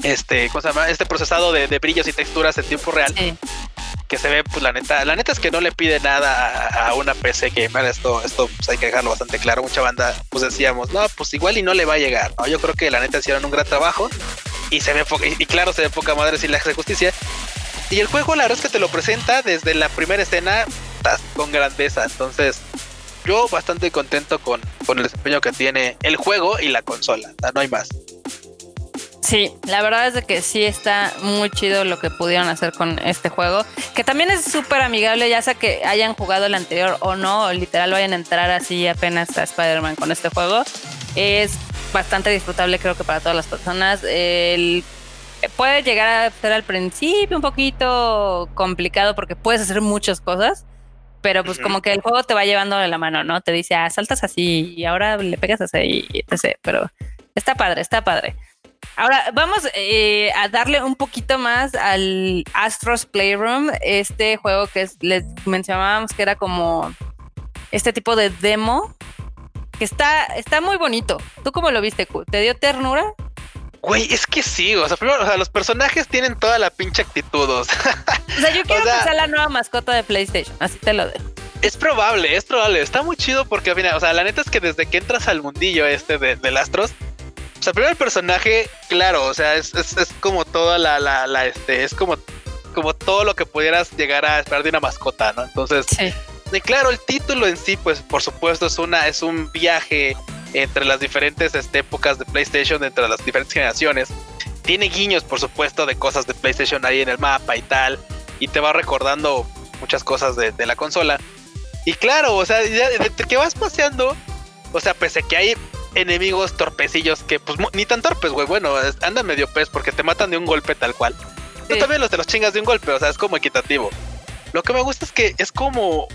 este, ¿cómo se llama? Este procesado de, de brillos y texturas en tiempo real. Sí que se ve, pues la neta, la neta es que no le pide nada a, una PC gamer, esto, esto pues, hay que dejarlo bastante claro, mucha banda pues decíamos, no, pues igual y no le va a llegar, ¿no? Yo creo que la neta hicieron un gran trabajo y se ve, y, claro, se ve poca madre si le hace justicia. Y el juego la verdad es que te lo presenta desde la primera escena con grandeza, entonces yo bastante contento con, con el desempeño que tiene el juego y la consola, no hay más. Sí, la verdad es de que sí está muy chido lo que pudieron hacer con este juego, que también es súper amigable, ya sea que hayan jugado el anterior o no, o literal vayan a entrar así apenas a Spider-Man con este juego. Es bastante disfrutable creo que para todas las personas. El, puede llegar a ser al principio un poquito complicado porque puedes hacer muchas cosas, pero pues como que el juego te va llevando de la mano, ¿no? Te dice, ah, saltas así y ahora le pegas así, y etc. Pero está padre, está padre. Ahora vamos eh, a darle un poquito más al Astros Playroom, este juego que les mencionábamos que era como este tipo de demo, que está, está muy bonito. ¿Tú cómo lo viste, ¿Te dio ternura? Güey, es que sí, o sea, primero, o sea, los personajes tienen toda la pinche actitud. O sea, yo quiero que sea la nueva mascota de PlayStation, así te lo dejo. Es probable, es probable. Está muy chido porque, al o sea, la neta es que desde que entras al mundillo este de, del Astros, o sea, primero el personaje, claro, o sea, es, es, es como toda la, la, la, este, es como, como todo lo que pudieras llegar a esperar de una mascota, ¿no? Entonces, sí. y claro, el título en sí, pues por supuesto es una, es un viaje entre las diferentes este, épocas de PlayStation, entre las diferentes generaciones. Tiene guiños, por supuesto, de cosas de PlayStation ahí en el mapa y tal, y te va recordando muchas cosas de, de la consola. Y claro, o sea, ya, de que vas paseando, o sea, pese a que hay enemigos torpecillos que, pues, ni tan torpes, güey. Bueno, andan medio pez porque te matan de un golpe tal cual. Tú también los de los chingas de un golpe, o sea, es como equitativo. Lo que me gusta es que es como.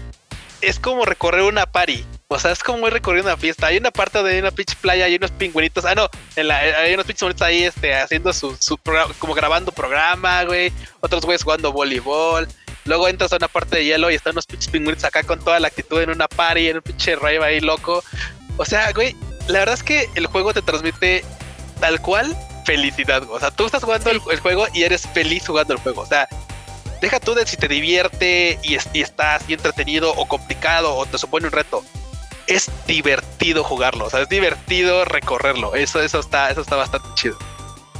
Es como recorrer una party. O sea, es como muy recorrer una fiesta. Hay una parte de una pitch playa, hay unos pingüinitos. Ah, no, en la, hay unos pingüinitos ahí este, haciendo su, su programa, como grabando programa, güey. Otros güeyes jugando voleibol. Luego entras a una parte de hielo y están unos pinches pingüinitos acá con toda la actitud en una party, en un pinche rave ahí loco. O sea, güey, la verdad es que el juego te transmite tal cual felicidad. O sea, tú estás jugando el, juego y eres feliz jugando el juego. O sea, deja tú de si te divierte y, estás y entretenido o complicado o te supone un reto. Es divertido jugarlo, o sea, es divertido recorrerlo. Eso, eso está, eso está bastante chido.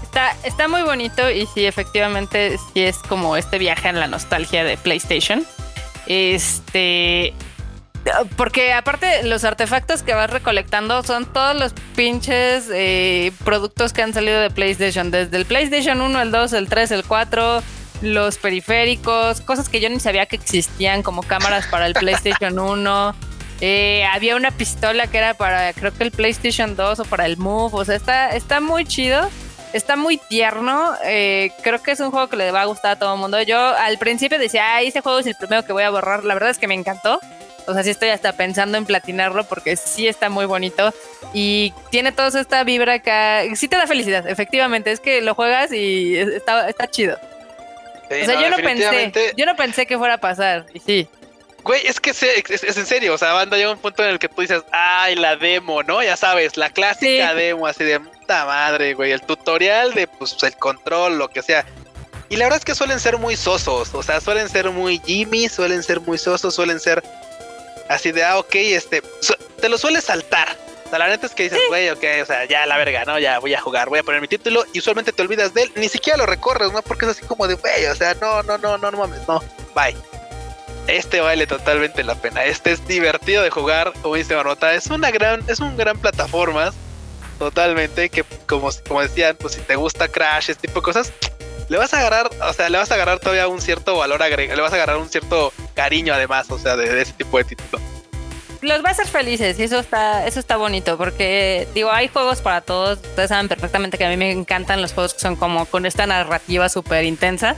Está, está muy bonito y sí, efectivamente, sí es como este viaje en la nostalgia de PlayStation. Este, porque aparte los artefactos que vas recolectando son todos los pinches eh, productos que han salido de PlayStation. Desde el PlayStation 1, el 2, el 3, el 4, los periféricos, cosas que yo ni sabía que existían como cámaras para el PlayStation 1. Eh, había una pistola que era para creo que el PlayStation 2 o para el Move. O sea, está, está muy chido. Está muy tierno. Eh, creo que es un juego que le va a gustar a todo el mundo. Yo al principio decía, ah, ese juego es el primero que voy a borrar. La verdad es que me encantó. O sea, sí estoy hasta pensando en platinarlo porque sí está muy bonito y tiene toda esta vibra acá. Sí te da felicidad, efectivamente. Es que lo juegas y está, está chido. o sea, yo no pensé, yo no pensé que fuera a pasar y sí. Güey, es que es, en serio, o sea, banda llega un punto en el que tú dices, ay, la demo, ¿no? Ya sabes, la clásica demo, así de puta madre, güey, el tutorial de, pues, el control, lo que sea. Y la verdad es que suelen ser muy sosos, o sea, suelen ser muy Jimmy, suelen ser muy sosos, suelen ser así de, ah, ok, este, te lo suele saltar. O sea, la neta es que dices, güey, ok, o sea, ya la verga, ¿no? Ya voy a jugar, voy a poner mi título y usualmente te olvidas de él, ni siquiera lo recorres, ¿no? Porque es así como de, güey, o sea, no, no, no, no, no mames, no, bye este vale totalmente la pena. Este es divertido de jugar, como dice Marmota. Es una gran, es un gran plataforma. Totalmente. Que como, como decían, pues si te gusta Crash, este tipo de cosas, le vas a agarrar, o sea, le vas a agarrar todavía un cierto valor agregado, le vas a agarrar un cierto cariño además, o sea, de, ese tipo de título. Los va a hacer felices y eso está, eso está bonito porque digo, hay juegos para todos. Ustedes saben perfectamente que a mí me encantan los juegos que son como con esta narrativa súper intensa.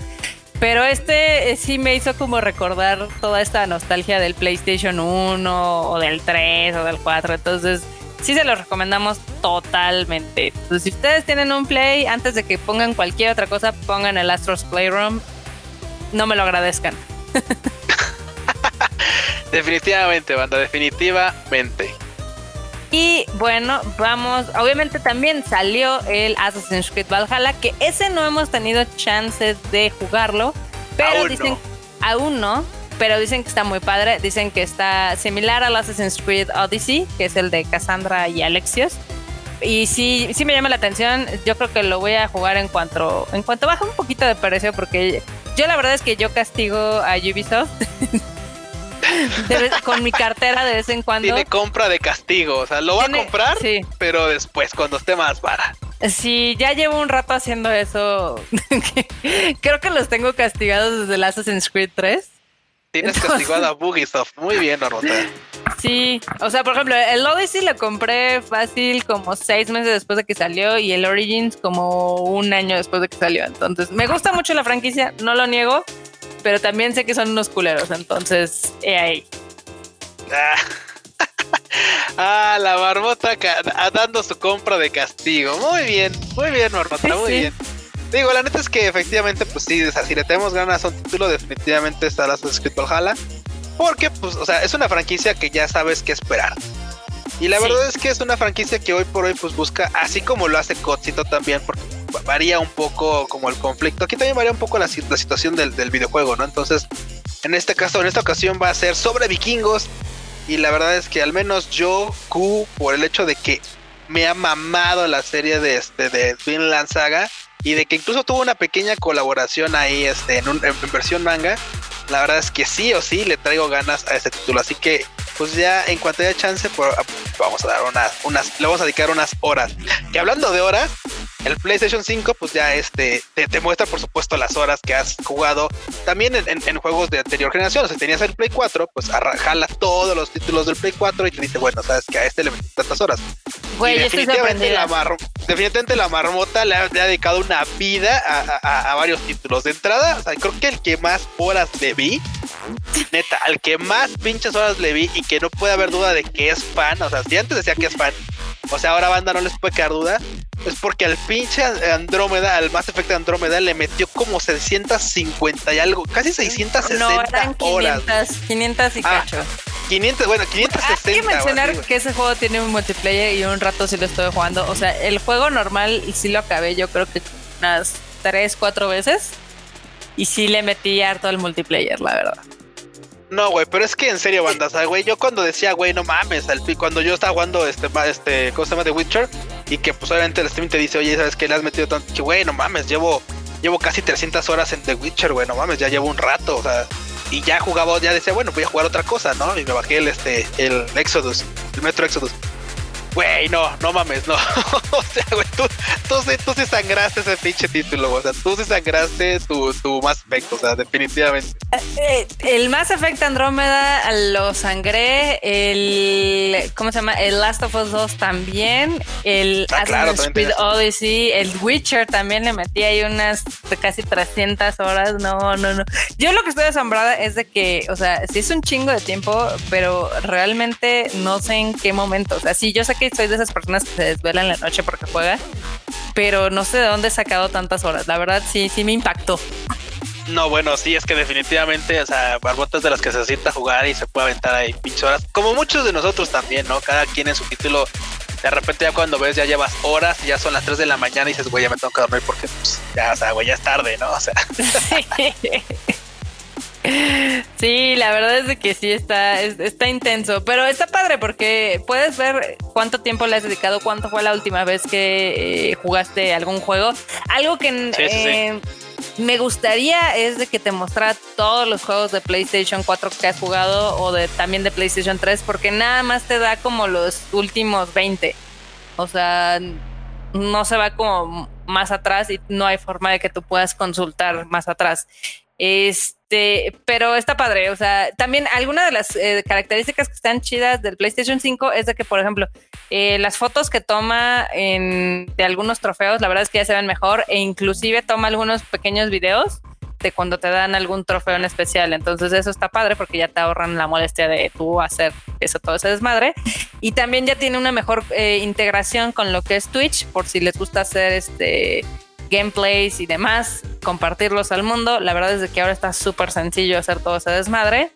Pero este eh, sí me hizo como recordar toda esta nostalgia del PlayStation 1 o del 3 o del 4. Entonces, sí se los recomendamos totalmente. Entonces, si ustedes tienen un Play, antes de que pongan cualquier otra cosa, pongan el Astros Playroom. No me lo agradezcan. definitivamente, banda, definitivamente. Y bueno, vamos, obviamente también salió el Assassin's Creed Valhalla, que ese no hemos tenido chance de jugarlo, pero dicen, aún no, pero dicen que está muy padre, dicen que está similar al Assassin's Creed Odyssey, que es el de Cassandra y Alexios. Y sí, sí me llama la atención, yo creo que lo voy a jugar en cuanto, en cuanto baje un poquito de precio, porque yo la verdad es que yo castigo a Ubisoft con mi cartera de vez en cuando. Tiene compra de castigo, o sea, lo va a comprar, pero después, cuando esté más vara. Sí, ya llevo un rato haciendo eso. Creo que los tengo castigados desde el Assassin's Creed 3. Tienes castigado a Bugisoft. Muy bien, Norota. Sí, o sea, por ejemplo, el Odyssey lo compré fácil como seis meses después de que salió y el Origins como un año después de que salió. Entonces, me gusta mucho la franquicia, no lo niego, pero también sé que son unos culeros, entonces, he ahí. Ah, la marmota ah, dando su compra de castigo. Muy bien, muy bien, marmota, muy bien. Digo, la neta es que efectivamente, pues sí, si le tenemos ganas a un título, definitivamente está la Creed Valhalla. Porque, pues, o sea, es una franquicia que ya sabes qué esperar. Y la verdad es que es una franquicia que hoy por hoy, pues busca, así como lo hace Cotcito también, porque varía un poco como el conflicto. Aquí también varía un poco la, situación del, videojuego, ¿no? Entonces, en este caso, en esta ocasión va a ser sobre vikingos. Y la verdad es que al menos yo, Q, por el hecho de que me ha mamado la serie de, este, de Vinland Saga y de que incluso tuvo una pequeña colaboración ahí este, en, en versión manga, la verdad es que sí o sí le traigo ganas a ese título. Así que, pues ya en cuanto haya chance, pues, vamos a dar unas, unas, le vamos a dedicar unas horas. Que hablando de horas, el PlayStation 5, pues ya este, te, muestra, por supuesto, las horas que has jugado. También en, juegos de anterior generación. si tenías el Play 4, pues jala todos los títulos del Play 4 y te dice, bueno, sabes que a este le metí tantas horas. definitivamente, la definitivamente la marmota le ha, dedicado una vida a, varios títulos. De entrada, creo que el que más horas le vi, neta, al que más pinches horas le vi y que no puede haber duda de que es fan, o sea, si antes decía que es fan, o sea, ahora banda no les puede quedar duda, es porque al pinche Andrómeda, al Mass Effect Andrómeda, le metió como 650 y algo, casi 660 no, eran 500, horas. 500 y ah, cacho. 500, bueno, 560. Hay que mencionar que ese juego tiene un multiplayer y un rato sí lo estoy jugando. O sea, el juego normal sí lo acabé, yo creo que unas 3, 4 veces. Y sí le metí harto al multiplayer, la verdad. No, güey, pero es que en serio, banda, güey, yo cuando decía, güey, no mames, al cuando yo estaba jugando este, este, ¿cómo se llama? The Witcher, y que pues obviamente el stream te dice, oye, ¿sabes qué le has metido tanto? Que, güey, no mames, llevo, llevo casi 300 horas en The Witcher, güey, no mames, ya llevo un rato, o sea, y ya jugaba, ya decía, bueno, voy a jugar otra cosa, ¿no? Y me bajé el, este, el Exodus, el Metro Exodus. Güey, no, no mames, no. o sea, güey, tú, tú, tú, sí sangraste ese pinche título, o sea, tú sí sangraste tu, tu Mass Effect, o sea, definitivamente. Eh, eh, el Mass Effect Andrómeda lo sangré, el, ¿cómo se llama? El Last of Us 2 también, el ah, Assassin's Creed Odyssey, el Witcher también le metí ahí unas casi 300 horas, no, no, no. Yo lo que estoy asombrada es de que, o sea, sí es un chingo de tiempo, pero realmente no sé en qué momento, o sea, sí, yo sé que soy de esas personas que se desvelan en la noche porque juega, pero no sé de dónde he sacado tantas horas. La verdad, sí, sí me impactó. No, bueno, sí, es que definitivamente, o sea, Barbotas de las que se sienta jugar y se puede aventar ahí pinche horas. Como muchos de nosotros también, ¿no? Cada quien en su título. De repente ya cuando ves ya llevas horas y ya son las 3 de la mañana y dices, güey, ya me tengo que dormir porque pues, ya, o sea, güey, ya es tarde, ¿no? O sea. Sí, la verdad es que sí está, está intenso, pero está padre porque puedes ver cuánto tiempo le has dedicado, cuánto fue la última vez que eh, jugaste algún juego. Algo que eh, me gustaría es de que te mostrara todos los juegos de PlayStation 4 que has jugado o de también de PlayStation 3, porque nada más te da como los últimos 20. O sea, no se va como más atrás y no hay forma de que tú puedas consultar más atrás. Este, pero está padre. O sea, también alguna de las eh, características que están chidas del PlayStation 5 es de que, por ejemplo, eh, las fotos que toma en, de algunos trofeos, la verdad es que ya se ven mejor e inclusive toma algunos pequeños videos de cuando te dan algún trofeo en especial. Entonces eso está padre porque ya te ahorran la molestia de tú hacer eso, todo ese desmadre. Y también ya tiene una mejor eh, integración con lo que es Twitch, por si les gusta hacer este gameplays y demás, compartirlos al mundo. La verdad es que ahora está súper sencillo hacer todo ese desmadre.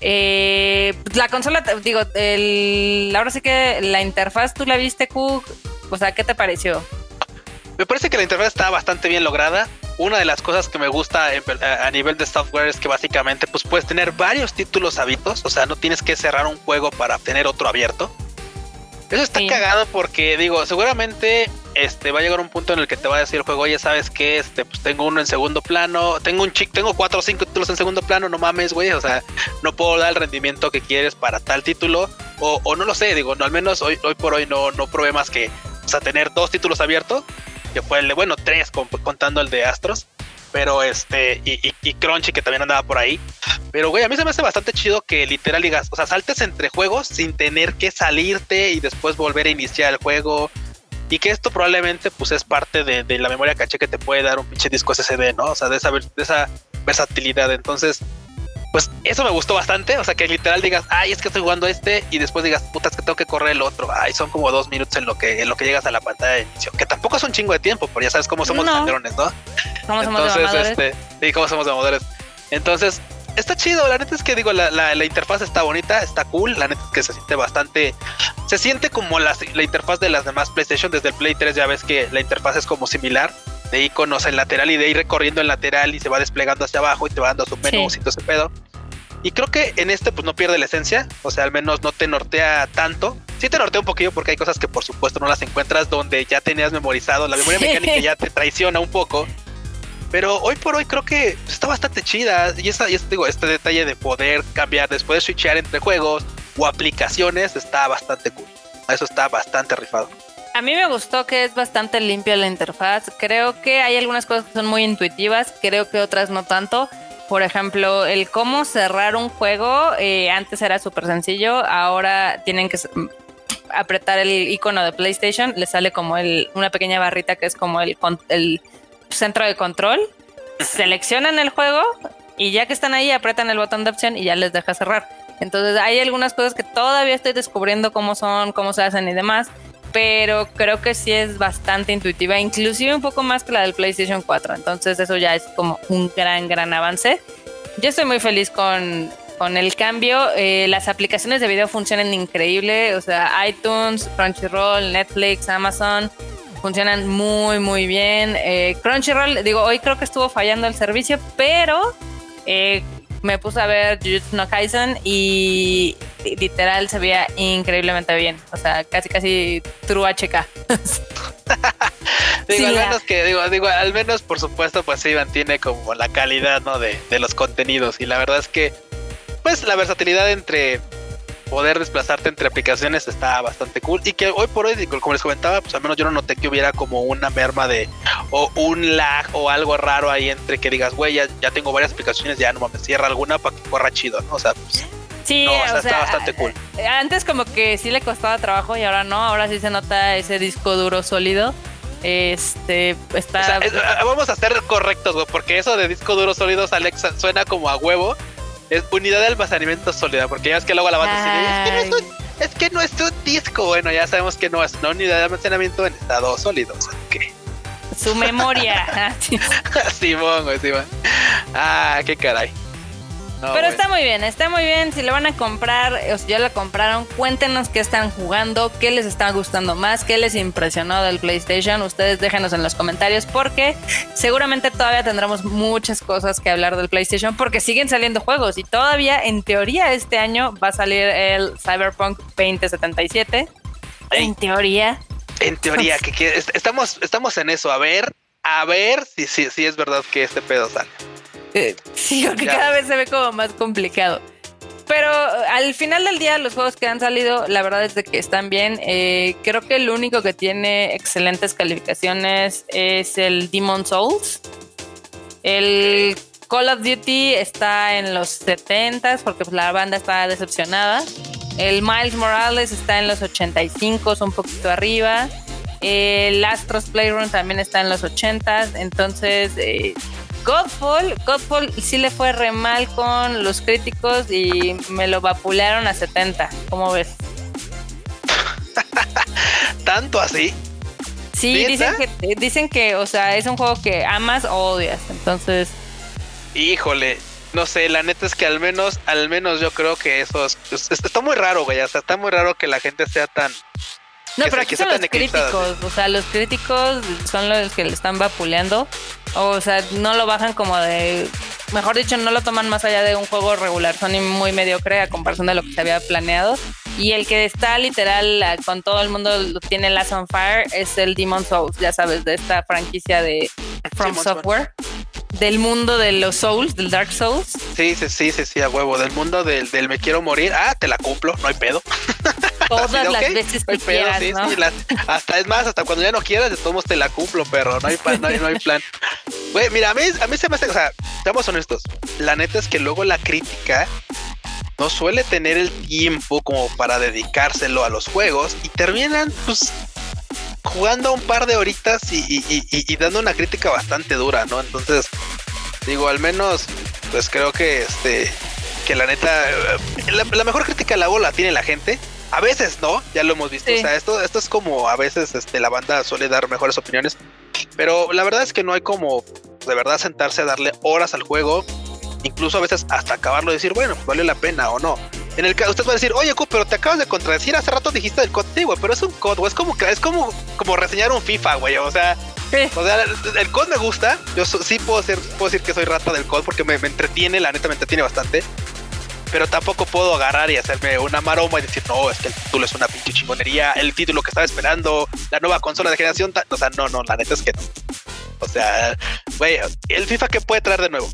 Eh, la consola, digo, el, ahora sí que la interfaz, ¿tú la viste, Cook? O sea, ¿qué te pareció? Me parece que la interfaz está bastante bien lograda. Una de las cosas que me gusta a nivel de software es que básicamente pues puedes tener varios títulos habitos, o sea, no tienes que cerrar un juego para tener otro abierto. Eso está cagado porque digo, seguramente este va a llegar un punto en el que te va a decir el juego, oye, sabes que este, pues tengo uno en segundo plano, tengo un chic, tengo cuatro o cinco títulos en segundo plano, no mames, güey, o sea, no puedo dar el rendimiento que quieres para tal título, o, no lo sé, digo, no, al menos hoy, hoy por hoy no, no probé más que, o sea, tener dos títulos abiertos, que fue el de, bueno, tres contando el de Astros, pero este, y, Crunchy que también andaba por ahí. Pero güey, a mí se me hace bastante chido que literal digas, o sea, saltes entre juegos sin tener que salirte y después volver a iniciar el juego. Y que esto probablemente pues es parte de, la memoria caché que te puede dar un pinche disco SSD, ¿no? O sea, de esa, de esa versatilidad. Entonces, pues eso me gustó bastante. O sea, que literal digas, ay, es que estoy jugando este y después digas, puta, es que tengo que correr el otro. Ay, son como dos minutos en lo que, en lo que llegas a la pantalla de inicio, que tampoco es un chingo de tiempo, pero ya sabes cómo somos no. ¿no? ¿Cómo Entonces, somos este, sí, cómo somos mamadores. Entonces, está chido. La neta es que digo, la, la, interfaz está bonita, está cool. La neta es que se siente bastante. Se siente como la, la interfaz de las demás PlayStation. Desde el Play 3 ya ves que la interfaz es como similar de iconos en lateral y de ir recorriendo en lateral y se va desplegando hacia abajo y te va dando su menú y todo ese pedo. Y creo que en este pues no pierde la esencia, o sea, al menos no te nortea tanto. Sí te nortea un poquillo porque hay cosas que por supuesto no las encuentras donde ya tenías memorizado, la memoria mecánica ya te traiciona un poco. Pero hoy por hoy creo que está bastante chida y, esa, y este, digo, este detalle de poder cambiar después de switchear entre juegos o aplicaciones está bastante cool. Eso está bastante rifado. A mí me gustó que es bastante limpia la interfaz. Creo que hay algunas cosas que son muy intuitivas, creo que otras no tanto. Por ejemplo, el cómo cerrar un juego, eh, antes era súper sencillo, ahora tienen que apretar el icono de PlayStation, le sale como el, una pequeña barrita que es como el, el centro de control, seleccionan el juego y ya que están ahí apretan el botón de opción y ya les deja cerrar. Entonces hay algunas cosas que todavía estoy descubriendo cómo son, cómo se hacen y demás pero creo que sí es bastante intuitiva, inclusive un poco más que la del PlayStation 4. Entonces eso ya es como un gran, gran avance. Yo estoy muy feliz con, con el cambio. Eh, las aplicaciones de video funcionan increíble, o sea, iTunes, Crunchyroll, Netflix, Amazon. Funcionan muy, muy bien. Eh, Crunchyroll, digo, hoy creo que estuvo fallando el servicio, pero eh, me puse a ver Jujutsu no Kaisen y literal se veía increíblemente bien. O sea, casi casi true HK. digo, al menos que, digo, digo, al menos por supuesto, pues sí mantiene como la calidad, ¿no? De, de los contenidos. Y la verdad es que, pues la versatilidad entre poder desplazarte entre aplicaciones está bastante cool y que hoy por hoy, como les comentaba, pues al menos yo no noté que hubiera como una merma de o un lag o algo raro ahí entre que digas, güey, ya, tengo varias aplicaciones, ya no mames, cierra alguna para que corra chido, ¿no? O sea, pues, Sí, o sea, está bastante cool. Antes como que sí le costaba trabajo y ahora no, ahora sí se nota ese disco duro sólido. Este está. vamos a ser correctos, güey, porque eso de disco duro sólido, Alexa, suena como a huevo es unidad de almacenamiento sólida, porque ya es que luego la banda dice, es que, no es un, es que no es un disco. Bueno, ya sabemos que no es una unidad de almacenamiento en estado sólido. O sea, Su memoria. Simón, güey, Simón. Ah, qué caray. Pero está muy bien, está muy bien. Si lo van a comprar o si ya lo compraron, cuéntenos qué están jugando, qué les está gustando más, qué les impresionó del PlayStation. Ustedes déjenos en los comentarios porque seguramente todavía tendremos muchas cosas que hablar del PlayStation porque siguen saliendo juegos y todavía en teoría este año va a salir el Cyberpunk 2077. En teoría. En teoría, que, estamos, estamos en eso. A ver, a ver si, si, si es verdad que este pedo sale. Eh, sí, porque cada vez se ve como más complicado. Pero al final del día, los juegos que han salido, la verdad es de que están bien. Eh, creo que el único que tiene excelentes calificaciones es el Demon Souls. El Call of Duty está en los 70 porque pues, la banda está decepcionada. El Miles Morales está en los 85, un poquito arriba. El Astros Playroom también está en los 80. Entonces, eh, Godfall, Godfall sí le fue re mal con los críticos y me lo vapulearon a 70. ¿Cómo ves? ¿Tanto así? Sí, dicen que, dicen que, o sea, es un juego que amas o odias. Entonces. Híjole, no sé, la neta es que al menos, al menos yo creo que eso está muy raro, güey. O sea, está muy raro que la gente sea tan. No, pero aquí son los críticos. O sea, los críticos son los que le están vapuleando. O sea, no lo bajan como de. Mejor dicho, no lo toman más allá de un juego regular. Son muy mediocre a comparación de lo que se había planeado. Y el que está literal con todo el mundo lo tiene Last on Fire es el Demon Souls, ya sabes, de esta franquicia de From Software. Del mundo de los Souls, del Dark Souls. Sí, sí, sí, sí, sí, a huevo. Del mundo del, del me quiero morir. Ah, te la cumplo, no hay pedo. Todas las veces que quieras, ¿no? hasta es más, hasta cuando ya no quieras, de todos te la cumplo, perro. No hay, no hay, no hay plan. Güey, mira, a mí, a mí se me hace, o sea, seamos honestos. La neta es que luego la crítica no suele tener el tiempo como para dedicárselo a los juegos y terminan, pues, jugando un par de horitas y, dando una crítica bastante dura, ¿no? Entonces, digo, al menos, pues creo que este, que la neta, eh, la, mejor crítica la bola tiene la gente. A veces no, ya lo hemos visto. O sea, esto, esto es como a veces este, la banda suele dar mejores opiniones. Pero la verdad es que no hay como de verdad sentarse a darle horas al juego. Incluso a veces hasta acabarlo y decir, bueno, vale la pena o no. En el caso, usted va a decir, oye, pero te acabas de contradecir. Hace rato dijiste del COD, sí, güey, pero es un COD, güey. Es como, es como, como reseñar un FIFA, güey. O sea, o sea, el COD me gusta. Yo sí puedo, ser, puedo decir que soy rata del COD porque me, me entretiene, la neta me entretiene bastante pero tampoco puedo agarrar y hacerme una maroma y decir, no, es que el título es una pinche chingonería, el título que estaba esperando, la nueva consola de generación, o sea, no, no, la neta es que no. O sea, güey, ¿el FIFA qué puede traer de nuevo?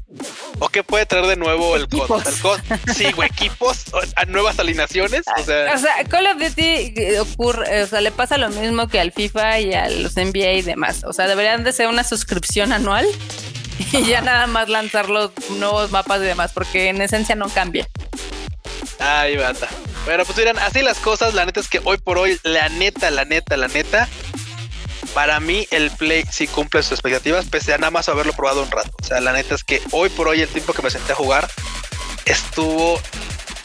¿O qué puede traer de nuevo el COD? El COD sí, güey, equipos, a nuevas alineaciones. O sea, o sea, Call of Duty eh, ocurre, o sea, le pasa lo mismo que al FIFA y a los NBA y demás. O sea, deberían de ser una suscripción anual y ya nada más lanzar los nuevos mapas y demás, porque en esencia no cambia. Ay, bata. Bueno, pues miren, así las cosas, la neta es que hoy por hoy, la neta, la neta, la neta, para mí el Play sí cumple sus expectativas, pese a nada más haberlo probado un rato. O sea, la neta es que hoy por hoy el tiempo que me senté a jugar estuvo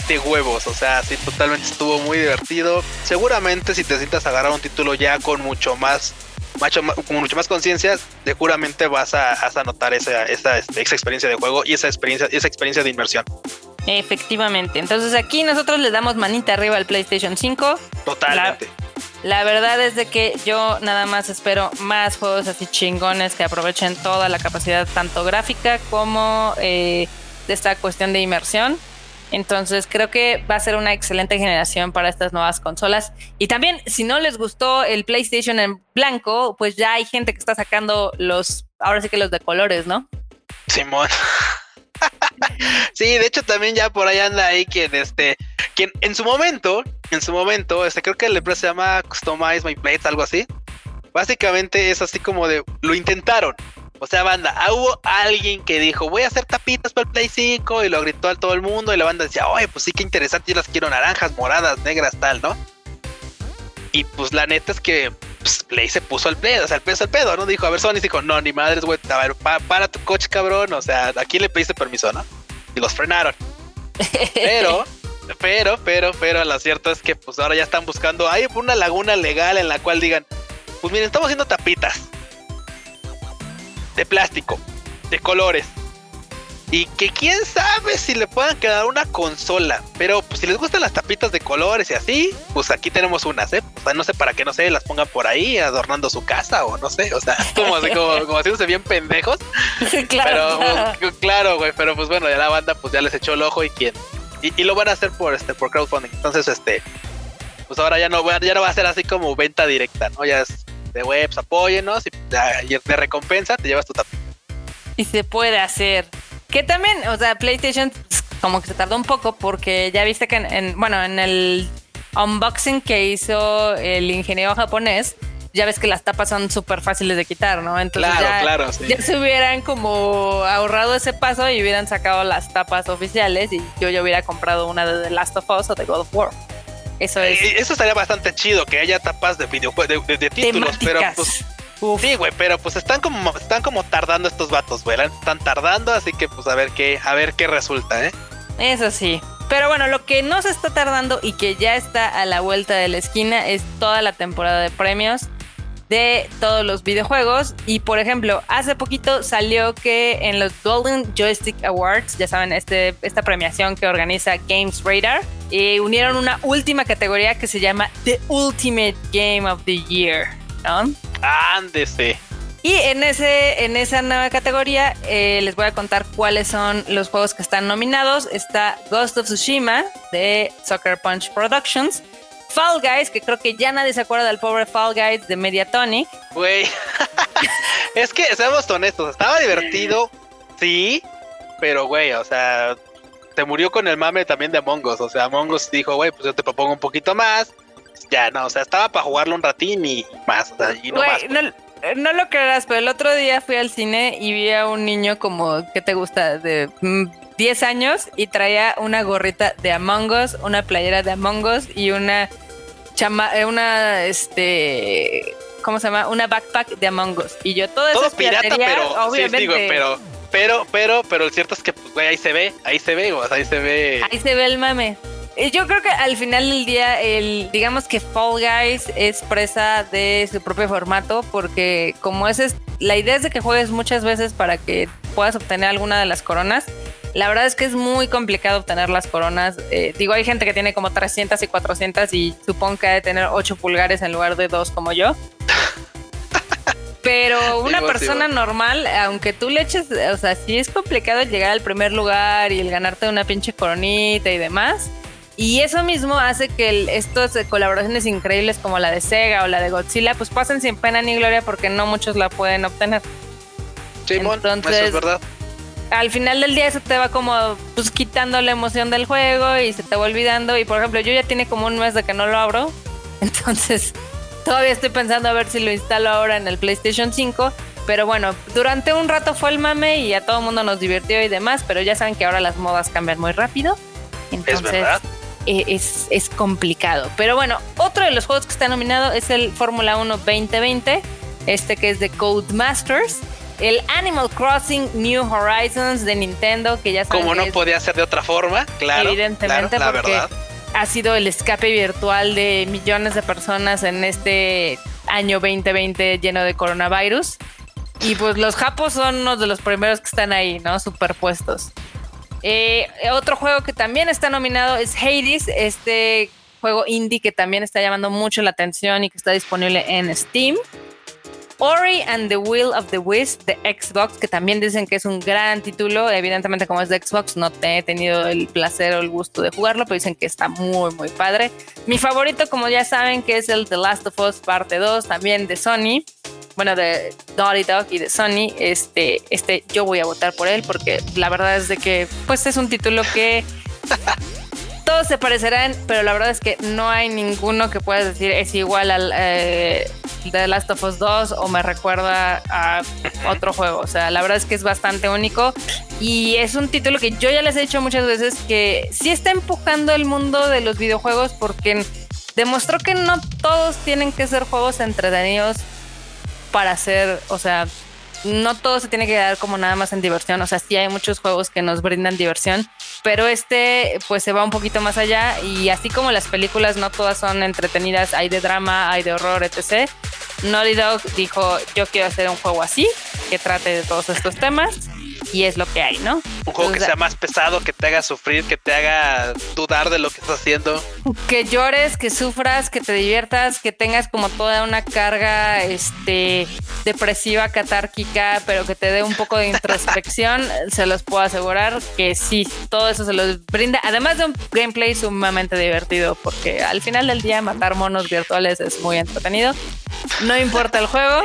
de huevos. O sea, sí, totalmente estuvo muy divertido. Seguramente si te sientas a agarrar un título ya con mucho más, con mucho más conciencia, seguramente vas a, a notar esa, esa, esa, experiencia de juego y esa experiencia, esa experiencia de inmersión. Efectivamente. Entonces aquí nosotros le damos manita arriba al PlayStation 5. Totalmente. La verdad es de que yo nada más espero más juegos así chingones que aprovechen toda la capacidad tanto gráfica como eh, de esta cuestión de inmersión. Entonces creo que va a ser una excelente generación para estas nuevas consolas. Y también, si no les gustó el PlayStation en blanco, pues ya hay gente que está sacando los, ahora sí que los de colores, ¿no? Simón. Sí, de hecho también ya por ahí anda ahí quien este, quien en su momento, en su momento, este creo que el empresa se llama Customize My Plates, algo así. Básicamente es así como de lo intentaron. O sea, banda, ah, hubo alguien que dijo, voy a hacer tapitas para el Play 5 y lo gritó a todo el mundo y la banda decía, oye, pues sí, qué interesante, yo las quiero naranjas, moradas, negras, tal, ¿no? Y pues la neta es que pues, Play se puso al pedo, o sea, el peso al pedo, ¿no? Dijo, a ver, Sony dijo, no, ni madres, güey, a ver, para tu coche, cabrón, o sea, ¿a quién le pediste permiso, no? Y los frenaron. Pero, pero, pero, pero, lo cierto es que pues ahora ya están buscando, hay una laguna legal en la cual digan, pues miren, estamos haciendo tapitas de plástico, de colores. Y que quién sabe si le puedan quedar una consola. Pero pues, si les gustan las tapitas de colores y así, pues aquí tenemos unas, ¿eh? O sea, no sé para qué, no sé, las pongan por ahí adornando su casa o no sé, o sea, como, así, como, como haciéndose bien pendejos. claro, pero pues, claro, güey, pero pues bueno, ya la banda pues ya les echó el ojo y quién. Y, lo van a hacer por este por crowdfunding. Entonces, este, pues ahora ya no, ya no va a ser así como venta directa, ¿no? Ya es de webs, apóyenos y, y de recompensa te llevas tu tapita. Y se puede hacer. Que también, o sea, PlayStation pues, como que se tardó un poco porque ya viste que en, bueno, en el unboxing que hizo el ingeniero japonés, ya ves que las tapas son súper fáciles de quitar, ¿no? Entonces ya, ya se hubieran como ahorrado ese paso y hubieran sacado las tapas oficiales y yo ya hubiera comprado una de The Last of Us o de God of War. Eso es. Eh, eso estaría bastante chido, que haya tapas de videojuegos, de, títulos, pero pues Sí, güey, pero pues están como, están como tardando estos vatos, güey. Están tardando, así que pues a ver qué, a ver qué resulta, ¿eh? Eso sí. Pero bueno, lo que no se está tardando y que ya está a la vuelta de la esquina es toda la temporada de premios de todos los videojuegos. Y por ejemplo, hace poquito salió que en los Golden Joystick Awards, ya saben, este, esta premiación que organiza Games Radar, eh, unieron una última categoría que se llama The Ultimate Game of the Year. ¿No? Ándese. Y en, ese, en esa nueva categoría eh, les voy a contar cuáles son los juegos que están nominados. Está Ghost of Tsushima de Soccer Punch Productions. Fall Guys, que creo que ya nadie se acuerda del pobre Fall Guys de Mediatonic. Güey, es que seamos honestos, estaba divertido, sí, pero güey, o sea, se murió con el mame también de Among Us. O sea, Among Us dijo, güey, pues yo te propongo un poquito más ya, no, o sea, estaba para jugarlo un ratín y más, o sea, y no más. Pues. No, lo creerás, pero el otro día fui al cine y vi a un niño como, ¿qué te gusta? De 10 mm, años y traía una gorrita de Among Us, una playera de Among Us y una chama, eh, una, este, ¿cómo se llama? Una backpack de Among Us. Y yo todo, eso pirata, pero, obviamente. Sí, digo, pero, pero, pero, pero el cierto es que, pues, güey, ahí se ve, ahí se ve, o sea, ahí se ve. Ahí se ve el mame. Eh, yo creo que al final del día, el, digamos que Fall Guys es presa de su propio formato, porque como ese es, la idea es de que juegues muchas veces para que puedas obtener alguna de las coronas. La verdad es que es muy complicado obtener las coronas. Eh, digo, hay gente que tiene como 300 y 400 y supongo que ha de tener 8 pulgares en lugar de 2 como yo. Pero una persona normal, aunque tú le eches, o sea, sí es complicado llegar al primer lugar y el ganarte una pinche coronita y demás. Y eso mismo hace que estos eh, colaboraciones increíbles como la de Sega o la de Godzilla, pues pasen sin pena ni gloria porque no muchos la pueden obtener. Sí, Entonces, eso es verdad. Al final del día eso te va como pues quitando la emoción del juego y se te va olvidando. Y por ejemplo, yo ya tiene como un mes de que no lo abro. Entonces, todavía estoy pensando a ver si lo instalo ahora en el PlayStation 5. Pero bueno, durante un rato fue el mame y a todo el mundo nos divirtió y demás. Pero ya saben que ahora las modas cambian muy rápido. Entonces, es verdad eh, es, complicado. Pero bueno, otro de los juegos que está nominado es el Fórmula 1 2020, este que es de Codemasters. El Animal Crossing New Horizons de Nintendo, que ya Como no podía ser de otra forma, claro. Evidentemente, porque ha sido el escape virtual de millones de personas en este año 2020 lleno de coronavirus. Y pues los japos son uno de los primeros que están ahí, ¿no? Superpuestos. Eh, otro juego que también está nominado es Hades, este juego indie que también está llamando mucho la atención y que está disponible en Steam. Ori and the Will of the Wisp de Xbox, que también dicen que es un gran título. Evidentemente, como es de Xbox, no he tenido el placer o el gusto de jugarlo, pero dicen que está muy, muy padre. Mi favorito, como ya saben, que es el The Last of Us Parte 2, también de Sony bueno, de Naughty Dog y de Sony, este, este, yo voy a votar por él porque la verdad es de que, pues es un título que todos se parecerán, pero la verdad es que no hay ninguno que puedas decir es igual al eh, The Last of Us 2 o me recuerda a otro juego. O sea, la verdad es que es bastante único y es un título que yo ya les he dicho muchas veces que sí está empujando el mundo de los videojuegos porque demostró que no todos tienen que ser juegos entretenidos para hacer, o sea, no todo se tiene que dar como nada más en diversión, o sea, sí hay muchos juegos que nos brindan diversión, pero este pues se va un poquito más allá y así como las películas no todas son entretenidas, hay de drama, hay de horror, etc. Naughty Dog dijo, yo quiero hacer un juego así, que trate de todos estos temas y es lo que hay, ¿no? Un juego que sea más pesado, que te haga sufrir, que te haga dudar de lo que estás haciendo. Que llores, que sufras, que te diviertas, que tengas como toda una carga este, depresiva, catárquica, pero que te dé un poco de introspección, se los puedo asegurar que sí, todo eso se los brinda. Además de un gameplay sumamente divertido, porque al final del día matar monos virtuales es muy entretenido. No importa el juego.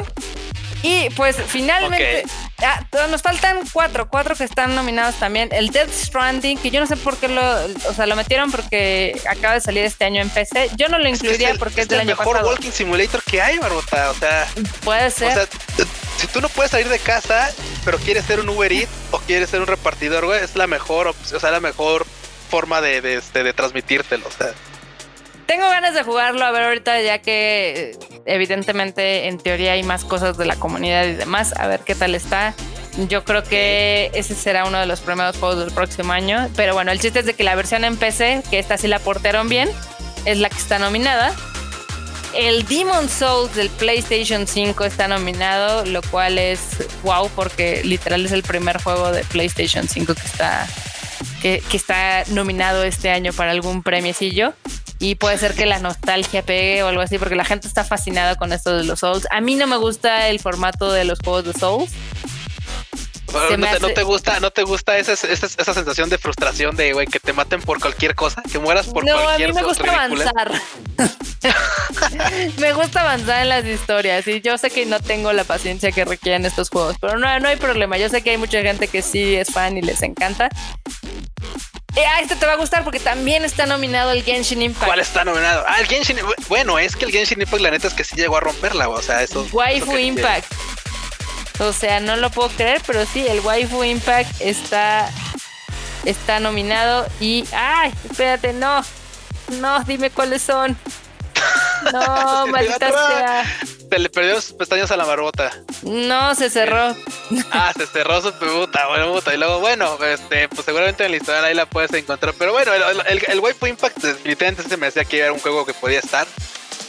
Y pues finalmente, ah, nos faltan cuatro, cuatro que están nominados también. El Death Stranding, que yo no sé por qué lo, o sea, lo metieron porque acaba de salir este año en PC. Yo no lo incluiría porque es, del año pasado. el mejor walking simulator que hay, Barbota. O sea, puede ser. O sea, si tú no puedes salir de casa, pero quieres ser un Uber Eats o quieres ser un repartidor, güey, es la mejor, o sea, la mejor forma de, de, este, de transmitírtelo. O sea. Tengo ganas de jugarlo, a ver ahorita ya que evidentemente en teoría hay más cosas de la comunidad y demás, a ver qué tal está. Yo creo que ese será uno de los primeros juegos del próximo año. Pero bueno, el chiste es de que la versión en PC, que esta sí la portaron bien, es la que está nominada. El Demon Souls del PlayStation 5 está nominado, lo cual es wow, porque literal es el primer juego de PlayStation 5 que está, que, que está nominado este año para algún premiecillo y puede ser que la nostalgia pegue o algo así, porque la gente está fascinada con esto de los Souls. A mí no me gusta el formato de los juegos de Souls. No te, gusta, no te gusta esa, esa, sensación de frustración de güey que te maten por cualquier cosa, que mueras por cualquier cosa. No, a mí me gusta avanzar. me gusta avanzar en las historias y yo sé que no tengo la paciencia que requieren estos juegos, pero no, no hay problema. Yo sé que hay mucha gente que sí es fan y les encanta. Eh, ah, este te va a gustar porque también está nominado el Genshin Impact. ¿Cuál está nominado? Ah, el Genshin Bueno, es que el Genshin Impact, la neta es que sí llegó a romperla, o sea, eso. Waifu Impact. O sea, no lo puedo creer, pero sí, el Waifu Impact está, está nominado y. ¡Ay! Espérate, no. No, dime cuáles son. No, maldita sea. Se le perdió sus pestañas a la barbota. No, se cerró. Ah, se cerró su puta, bueno, puta. Y luego, bueno, este, pues seguramente en la historia ahí la puedes encontrar. Pero bueno, el, el, el Waifu Impact definitivamente se me decía que era un juego que podía estar.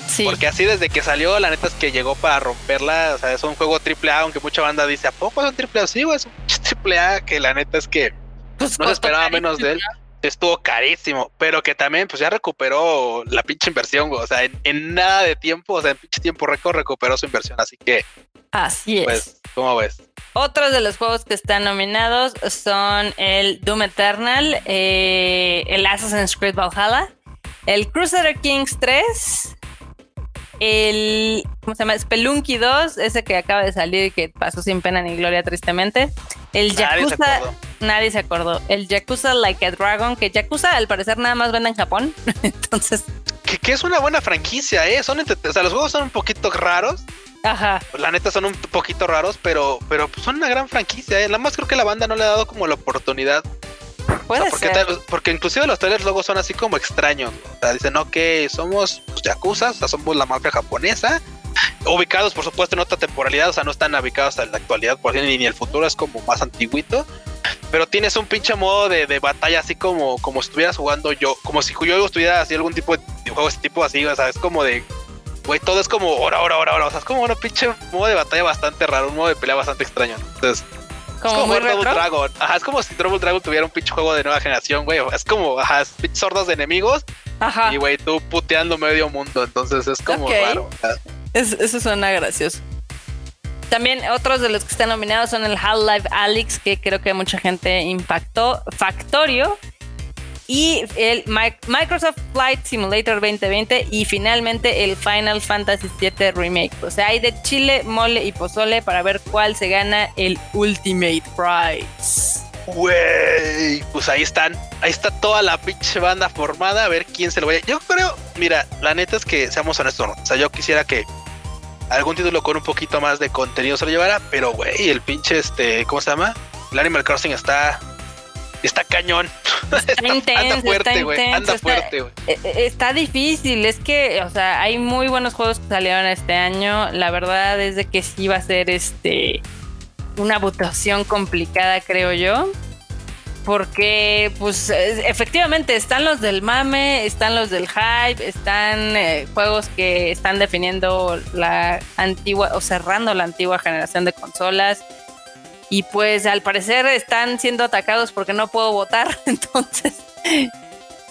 Sí. Porque así desde que salió, la neta es que llegó para romperla. O sea, es un juego triple A, aunque mucha banda dice, ¿a poco es un triple A? Sí, es un triple A que la neta es que pues no se esperaba menos de él estuvo carísimo, pero que también pues ya recuperó la pinche inversión, O sea, en, nada de tiempo, o sea, en pinche tiempo récord recuperó su inversión. Así que. Así es. Pues, ¿cómo ves? Otros de los juegos que están nominados son el Doom Eternal, eh, el Assassin's Creed Valhalla, el Crusader Kings 3, el ¿cómo se llama? Spelunky 2, ese que acaba de salir y que pasó sin pena ni gloria tristemente. El Yakuza, nadie se acordó. El Yakuza Like a Dragon, que Yakuza al parecer nada más vende en Japón. Entonces, que, es una buena franquicia, ¿eh? Son o sea, los juegos son un poquito raros. Ajá. La neta son un poquito raros, pero, pero son una gran franquicia. ¿eh? Nada más creo que la banda no le ha dado como la oportunidad porque, porque inclusive los trailers luego son así como extraños. O sea, dicen, ok, somos pues, yakuza, o sea, somos la mafia japonesa. Ubicados, por supuesto, en otra temporalidad, o sea, no están ubicados en la actualidad, por ni, ni el futuro, es como más antiguito. Pero tienes un pinche modo de, batalla así como, como estuvieras jugando yo, como si yo estuviera así algún tipo de juego, ese tipo así, o sea, es como de güey, todo es como hora, hora, hora, hora. O sea, es como un pinche modo de batalla bastante raro, un modo de pelea bastante extraño. Entonces, como es como Double Dragon. Ajá, es como si Double Dragon tuviera un pinche juego de nueva generación, güey. Es como, ajá, sordos de enemigos. Ajá. Y, güey, tú puteando medio mundo. Entonces es como raro. eso suena gracioso. También otros de los que están nominados son el Half-Life Alyx, que creo que mucha gente impactó. Factorio, y el Microsoft Flight Simulator 2020 y finalmente el Final Fantasy VII Remake. O sea, hay de chile, mole y pozole para ver cuál se gana el Ultimate Prize. Güey, pues ahí están, ahí está toda la pinche banda formada, a ver quién se lo vaya. Yo creo, mira, la neta es que seamos honestos, o sea, yo quisiera que algún título con un poquito más de contenido se lo llevara, pero güey, el pinche este, ¿cómo se llama? El Animal Crossing está está cañón. Está, intenso, anda fuerte, güey. Anda fuerte, güey. Eh, eh, está difícil. Es que, o sea, hay muy buenos juegos que salieron este año. La verdad es de que sí va a ser este una votación complicada, creo yo. Porque, pues, efectivamente, están los del mame, están los del hype, están eh, juegos que están definiendo la antigua o cerrando la antigua generación de consolas Y pues al parecer están siendo atacados porque no puedo votar. Entonces,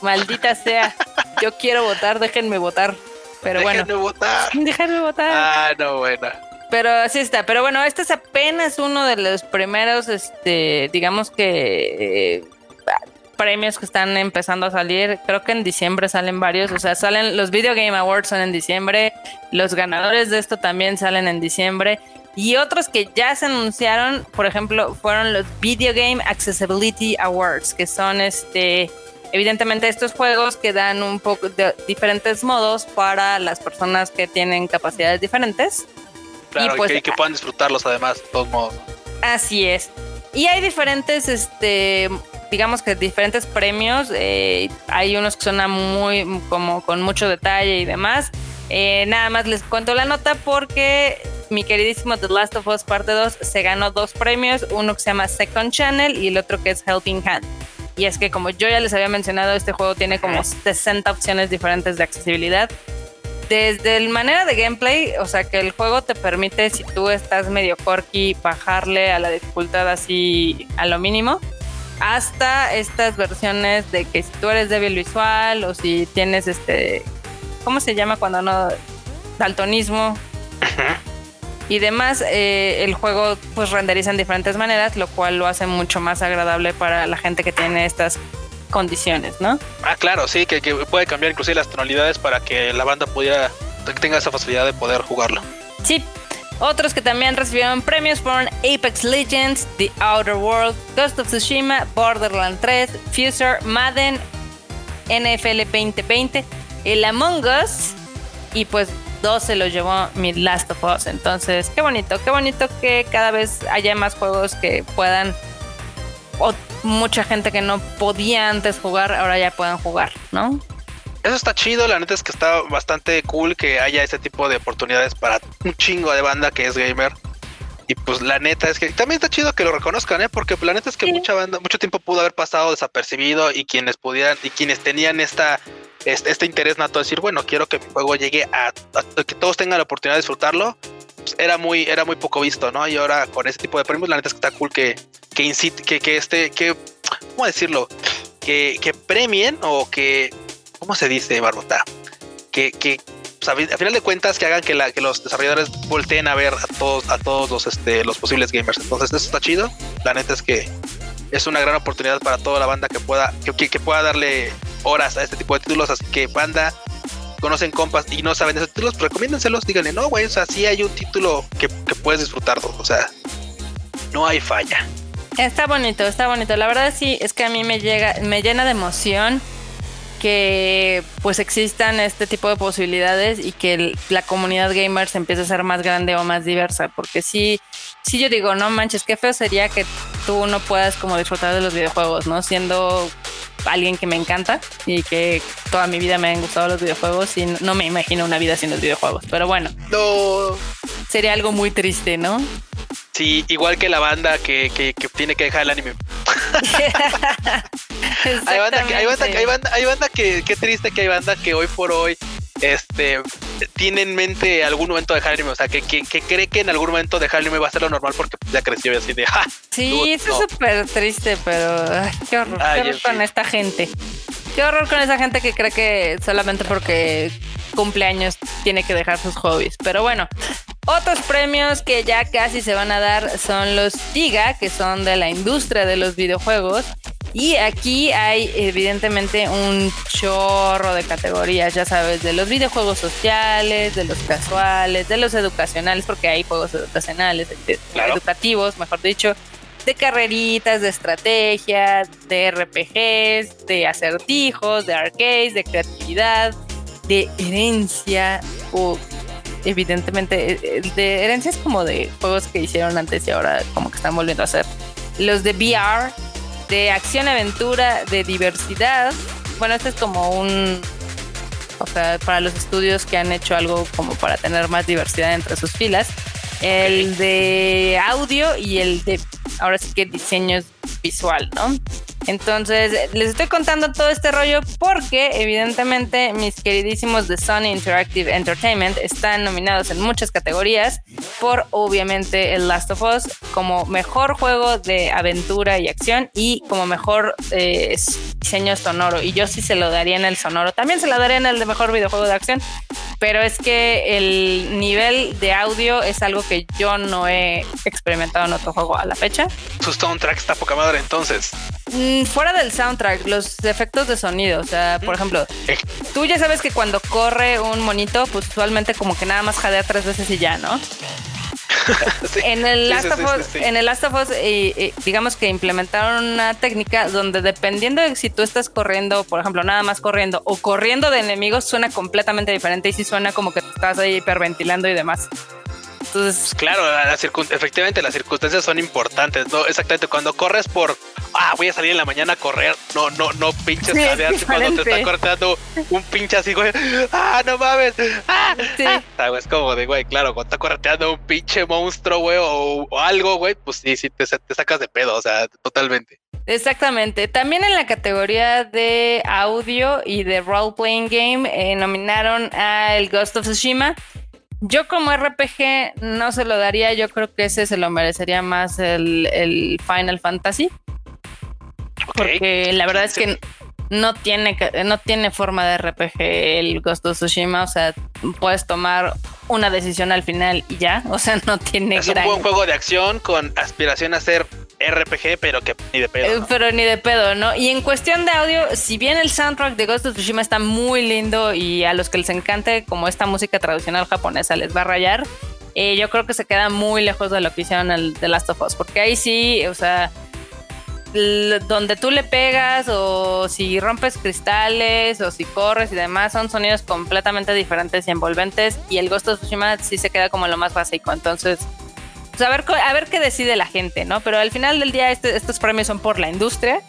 maldita sea. Yo quiero votar, déjenme votar. Pero Déjenme bueno. votar. Déjenme votar. Ah, no, bueno. Pero así está. Pero bueno, este es apenas uno de los primeros, este, digamos que eh, premios que están empezando a salir. Creo que en diciembre salen varios. O sea, salen los Video Game Awards son en diciembre. Los ganadores de esto también salen en diciembre. Y otros que ya se anunciaron, por ejemplo, fueron los Video Game Accessibility Awards, que son este evidentemente estos juegos que dan un poco de diferentes modos para las personas que tienen capacidades diferentes. Claro, Y pues- que, que puedan disfrutarlos además, de todos modos. Así es. Y hay diferentes, este, digamos que diferentes premios. eh, hay unos que son muy, como con mucho detalle y demás. Eh, nada más les cuento la nota porque mi queridísimo The Last of Us Parte 2 se ganó dos premios, uno que se llama Second Channel y el otro que es Helping Hand. Y es que como yo ya les había mencionado, este juego tiene como 60 opciones diferentes de accesibilidad. Desde la manera de gameplay, o sea que el juego te permite, si tú estás medio quirky, bajarle a la dificultad así a lo mínimo, hasta estas versiones de que si tú eres débil visual o si tienes este, ¿cómo se llama cuando no? Daltonismo y demás, eh, el juego pues renderiza en diferentes maneras, lo cual lo hace mucho más agradable para la gente que tiene estas condiciones, ¿no? Ah, claro, sí, que, que puede cambiar inclusive las tonalidades para que la banda pudiera tenga esa facilidad de poder jugarlo. Sí. Otros que también recibieron premios fueron Apex Legends, The Outer World, Ghost of Tsushima, Borderlands 3, Fuser, Madden, NFL 2020, el Among Us y pues dos se lo llevó mi Last of Us. Entonces, qué bonito, qué bonito que cada vez haya más juegos que puedan o mucha gente que no podía antes jugar, ahora ya puedan jugar, ¿no? Eso está chido, la neta es que está bastante cool que haya este tipo de oportunidades para un chingo de banda que es gamer. Y pues la neta es que también está chido que lo reconozcan, ¿eh? Porque la neta es que Sí. mucha banda, mucho tiempo pudo haber pasado desapercibido y quienes pudieran y quienes tenían esta este, este interés nato de decir, bueno, quiero que mi juego llegue a, a- que todos tengan la oportunidad de disfrutarlo, pues era muy era muy poco visto, ¿no? Y ahora con ese tipo de premios, la neta es que está cool que que incite, que, que este que ¿cómo decirlo? Que, que premien o que ¿cómo se dice, Barbota? Que, que pues, a, fi- a final de cuentas que hagan que, la, que los desarrolladores volteen a ver a todos, a todos los, este, los posibles gamers. Entonces, eso está chido. La neta es que es una gran oportunidad para toda la banda que pueda, que, que- pueda darle horas a este tipo de títulos. Así que banda, conocen compas y no saben de esos títulos, recomiéndenselos, díganle, no, güey, o sea, sí hay un título que, que puedes disfrutarlo. O sea, no hay falla. Está bonito, está bonito. La verdad sí, es que a mí me llega, me llena de emoción que pues existan este tipo de posibilidades y que el- la comunidad gamer se empiece a ser más grande o más diversa. Porque sí, sí yo digo, no manches, qué feo sería que tú no puedas como disfrutar de los videojuegos, ¿no? Siendo alguien que me encanta y que toda mi vida me han gustado los videojuegos y no me imagino una vida sin los videojuegos. Pero bueno, No. sería algo muy triste, ¿no? Sí, igual que la banda que, que, que tiene que dejar el anime. Hay banda que, hay banda, que- hay banda, hay banda que, qué triste que hay banda que hoy por hoy, este, tiene en mente algún momento dejar el anime, o sea, que, que, que cree que en algún momento dejar el anime va a ser lo normal porque ya creció y así de, ja, Sí, Dude, eso no. es súper triste, pero ay, qué horror, Ay, qué horror en con fin. esta gente. Qué horror con esa gente que cree que solamente porque cumpleaños tiene que dejar sus hobbies. Pero bueno, otros premios que ya casi se van a dar son los TIGA, que son de la industria de los videojuegos. Y aquí hay evidentemente un chorro de categorías, ya sabes, de los videojuegos sociales, de los casuales, de los educacionales, porque hay juegos educacionales, de- Claro. educativos, mejor dicho, de carreritas, de estrategias, de RPGs, de acertijos, de arcades, de creatividad, de herencia o evidentemente eh, eh, de herencias como de juegos que hicieron antes y ahora como que están volviendo a hacer. Los de VR, de acción aventura, de diversidad. Bueno, este es como un o sea, para los estudios que han hecho algo como para tener más diversidad entre sus filas. El de audio y el de, ahora sí que diseño visual, ¿no? Entonces, les estoy contando todo este rollo porque evidentemente mis queridísimos de Sony Interactive Entertainment están nominados en muchas categorías por obviamente el Last of Us como mejor juego de aventura y acción y como mejor eh, diseño sonoro. Y yo sí se lo daría en el sonoro. También se lo daría en el de mejor videojuego de acción. Pero es que el nivel de audio es algo que yo no he experimentado en otro juego a la fecha. Su soundtrack está poca madre entonces. Mm, fuera del soundtrack, los efectos de sonido. O sea, por ejemplo, tú ya sabes que cuando corre un monito, pues usualmente como que nada más jadea tres veces y ya, ¿no? en, el Last of Us, en el Last of Us, digamos que implementaron una técnica donde dependiendo de si tú estás corriendo, por ejemplo, nada más corriendo o corriendo de enemigos, suena completamente diferente y sí suena como que estás ahí hiperventilando y demás. Entonces, claro, efectivamente las circunstancias son importantes, ¿no? Exactamente, cuando corres por, ah, voy a salir en la mañana a correr, no, no, no pinches sí, cuando te está cortando un pinche así, güey, ah, no mames, ah, sí. ah, es como de, güey, claro, cuando está correteando un pinche monstruo, güey, o, algo, güey, pues sí, sí, te, te sacas de pedo, o sea, totalmente. Exactamente. También en la categoría de audio y de role playing game eh, nominaron a el Ghost of Tsushima. Yo como RPG no se lo daría, yo creo que ese se lo merecería más el, Final Fantasy. Porque la verdad es que no tiene, no tiene forma de RPG el Ghost of Tsushima, o sea, puedes tomar una decisión al final y ya, o sea, no tiene... Es un buen juego de acción con aspiración a ser RPG, pero que ni de pedo. Eh, pero ni de pedo, ¿no? Y en cuestión de audio, si bien el soundtrack de Ghost of Tsushima está muy lindo y a los que les encante como esta música tradicional japonesa les va a rayar, eh, yo creo que se queda muy lejos de lo que hicieron el The Last of Us, porque ahí sí, o sea, donde tú le pegas o si rompes cristales o si corres y demás son sonidos completamente diferentes y envolventes y el Ghost of Tsushima sí se queda como lo más básico entonces pues, a ver, a ver qué decide la gente, ¿no? Pero al final del día este, estos premios son por la industria.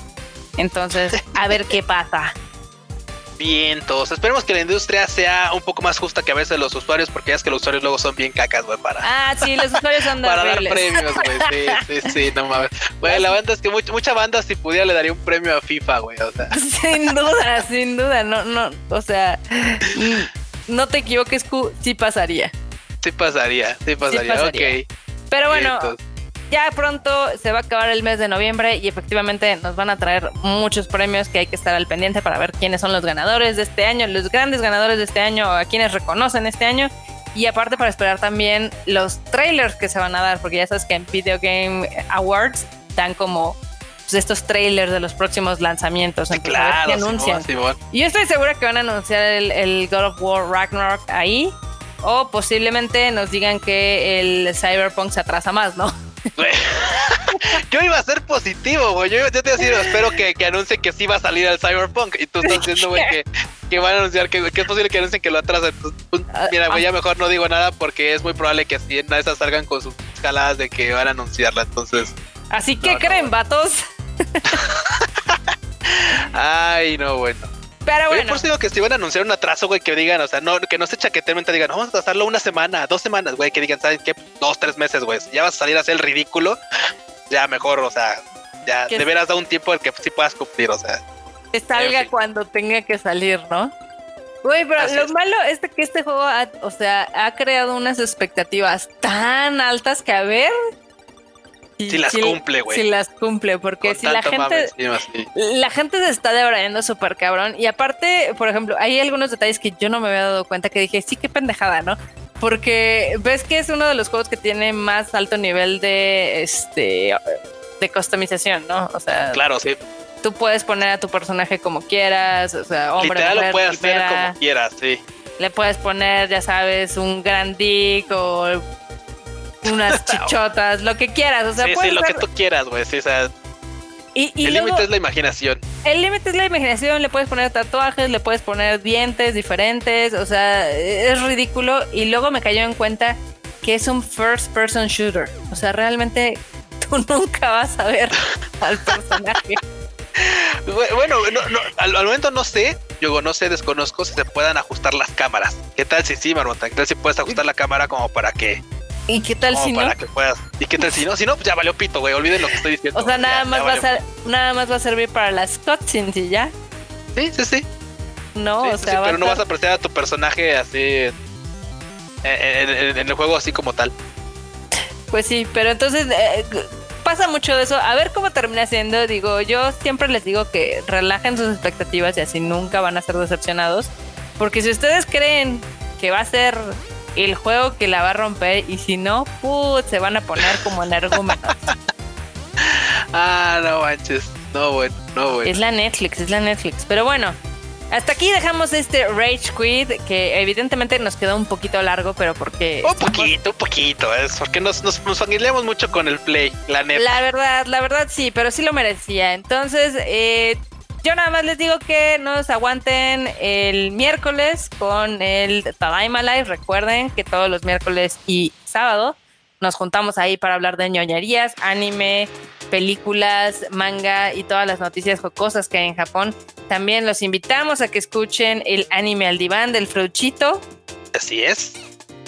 Entonces, a ver qué pasa. Bien, todos. Esperemos que la industria sea un poco más justa que a veces los usuarios, porque ya es que los usuarios luego son bien cacas, güey, para. Ah, sí, los usuarios son Para dar premios, güey. Sí, sí, sí, no mames. Güey, la banda es que mucha, mucha banda, si pudiera, le daría un premio a FIFA, güey. O sea. Sin duda, sin duda. No, no, o sea, no te equivoques, Q, sí pasaría. Sí pasaría, sí pasaría, sí pasaría. ok. Pero bueno, ya pronto se va a acabar el mes de noviembre y efectivamente nos van a traer muchos premios que hay que estar al pendiente para ver quiénes son los ganadores de este año, los grandes ganadores de este año, a quienes reconocen este año. Y aparte para esperar también los trailers que se van a dar, porque ya sabes que en Video Game Awards dan como pues, estos trailers de los próximos lanzamientos. Sí, claro, anuncian. Y yo estoy segura que van a anunciar el, el God of War Ragnarok ahí o posiblemente nos digan que el Cyberpunk se atrasa más, ¿no? yo iba a ser positivo, güey. Yo, te iba a decir, espero que, que anuncie que sí va a salir el Cyberpunk. Y tú estás diciendo, güey, que, que, van a anunciar que, es posible que anuncien que lo atrasen. Pues, mira, güey, ya mejor no digo nada porque es muy probable que así en esas salgan con sus escaladas de que van a anunciarla. Entonces. Así que creen, vatos. Ay, no, bueno. Pero bueno. por eso digo que si van a anunciar un atraso, güey, que digan, o sea, no, que no se chaquetermente digan, vamos a hacerlo una semana, dos semanas, güey, que digan, ¿saben qué? Dos, tres meses, güey. Ya vas a salir a hacer el ridículo, ya mejor, o sea, ya de veras da un tiempo el que sí puedas cumplir, o sea. Que salga cuando tenga que salir, ¿no? Güey, pero lo malo es que este juego, o sea, ha creado unas expectativas tan altas que a ver si las cumple, güey. Si las cumple, porque si la gente. la gente se está debrayando súper cabrón. Y aparte, por ejemplo, hay algunos detalles que yo no me había dado cuenta que dije, sí, qué pendejada, ¿no? Porque ves que es uno de los juegos que tiene más alto nivel de este de customización, ¿no? O sea. Claro, sí. Tú puedes poner a tu personaje como quieras, o sea, hombre, Literal lo puedes hacer como quieras, sí. Le puedes poner, ya sabes, un gran dick o unas chichotas, lo que quieras. O sea, sí, sí, lo que tú quieras, güey. Sí, o sea, y, el límite es la imaginación. El límite es la imaginación, le puedes poner tatuajes, le puedes poner dientes diferentes, o sea, es ridículo. Y luego me cayó en cuenta que es un first person shooter. O sea, realmente tú nunca vas a ver al personaje. bueno, al, momento no sé, yo no sé, desconozco si se puedan ajustar las cámaras. ¿Qué tal si sí, Marmota? ¿Qué tal si puedes ajustar la cámara como para que ¿Y qué tal si no? Para que puedas. ¿Y qué tal si no? Si no, pues ya valió pito, güey. Olviden lo que estoy diciendo. O sea, nada, Ya- más ya va a valió. nada más va a servir para las cutscenes y ya. Sí, sí, sí. No, Sí, o sí, sea, sí, pero no vas a apreciar a tu personaje así en, en- en- en el juego así como tal. Pues sí, pero entonces eh, pasa mucho de eso. A ver cómo termina siendo. Digo, yo siempre les digo que relajen sus expectativas y así nunca van a ser decepcionados. Porque si ustedes creen que va a ser el juego que la va a romper y si no, put, se van a poner como energúmenos. Ah, no manches. No, bueno, no, bueno. es la Netflix, es la Netflix. Pero bueno, hasta aquí dejamos este Rage Quit que evidentemente nos quedó un poquito largo, pero porque... Un poquito, un poquito. Es porque nos, nos, mucho con el play, la neta. La verdad, la verdad sí, pero sí lo merecía. Entonces, eh, yo nada más les digo que nos aguanten el miércoles con el Tadaima Live. Recuerden que todos los miércoles y sábado nos juntamos ahí para hablar de ñoñerías, anime, películas, manga y todas las noticias jocosas que hay en Japón. También los invitamos a que escuchen el anime al diván del Fruchito. Así es.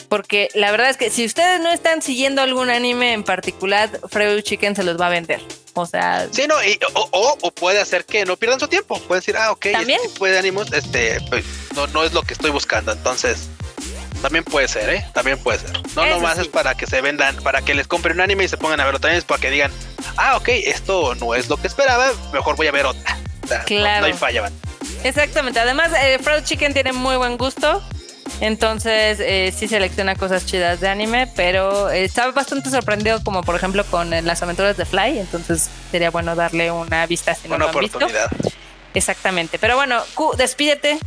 Porque la verdad es que si ustedes no están siguiendo algún anime en particular, Freud Chicken se los va a vender. O sea, Sí, no, y- o, o, o puede hacer que no pierdan su tiempo. Pueden decir, ah, ok, ¿También? este tipo de ánimos, este, pues, no, no es lo que estoy buscando. Entonces, también puede ser, ¿eh? También puede ser. No Eso nomás sí. es para que se vendan, para que les compren un anime y se pongan a verlo. También es para que digan, ah, ok, esto no es lo que esperaba, mejor voy a ver otra. O sea, no- Claro. no, hay falla, man. exactamente. Además, eh, Fried Chicken tiene muy buen gusto. Entonces, eh, sí selecciona cosas chidas de anime, pero eh, estaba bastante sorprendido, como por ejemplo con eh, las aventuras de Fly. Entonces, sería bueno darle una vista si no Una lo han visto. oportunidad. Exactamente. Pero bueno, Q, despídete.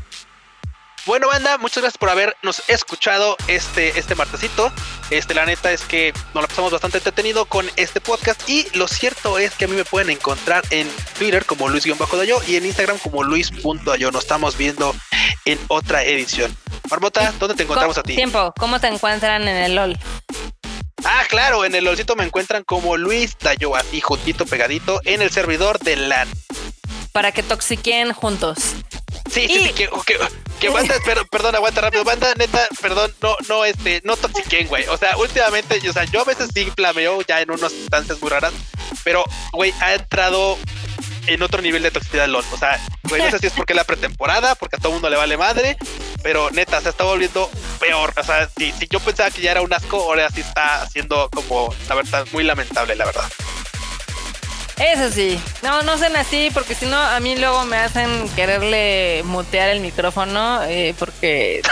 Bueno, banda, muchas gracias por habernos escuchado este, este martesito. Este, la neta es que nos la pasamos bastante entretenido con este podcast. Y lo cierto es que a mí me pueden encontrar en Twitter como Luis-Dayo y en Instagram como Luis.dayo. Nos estamos viendo en otra edición. Marmota, ¿dónde te encontramos Co- a ti? Tiempo, ¿cómo te encuentran en el LOL? Ah, claro, en el LOLcito me encuentran como Luis Dayo, así juntito, pegadito, en el servidor de LAN. Para que toxiquen juntos. Sí, sí, Y- sí, que, que, que banda, pero, perdón, aguanta rápido, banda, neta, perdón, no, no, este, no toxiquen, güey. O sea, últimamente, o sea, yo a veces sí flameo ya en unas instancias muy raras, pero, güey, ha entrado en otro nivel de toxicidad LOL. O sea, güey, no sé si es porque la pretemporada, porque a todo mundo le vale madre, pero neta, se está volviendo peor. O sea, si, si yo pensaba que ya era un asco, ahora sí está haciendo como, la verdad, muy lamentable, la verdad. Eso sí, no, no sean así, porque si no, a mí luego me hacen quererle mutear el micrófono, eh, porque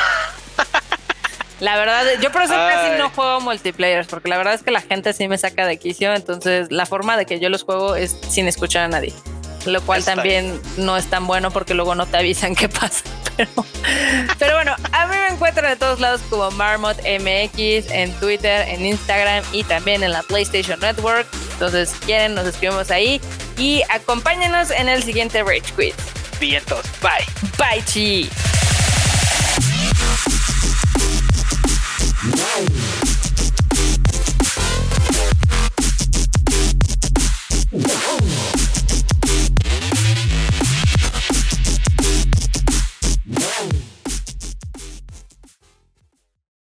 la verdad, yo por eso casi no juego multiplayer, porque la verdad es que la gente sí me saca de quicio, entonces la forma de que yo los juego es sin escuchar a nadie, lo cual también no es tan bueno porque luego no te avisan qué pasa. Pero, pero bueno, a mí me encuentran de todos lados como Marmot MX en Twitter, en Instagram y también en la PlayStation Network. Entonces, quieren, nos escribimos ahí y acompáñenos en el siguiente Rage Quit. Vientos, bye. Bye, chi.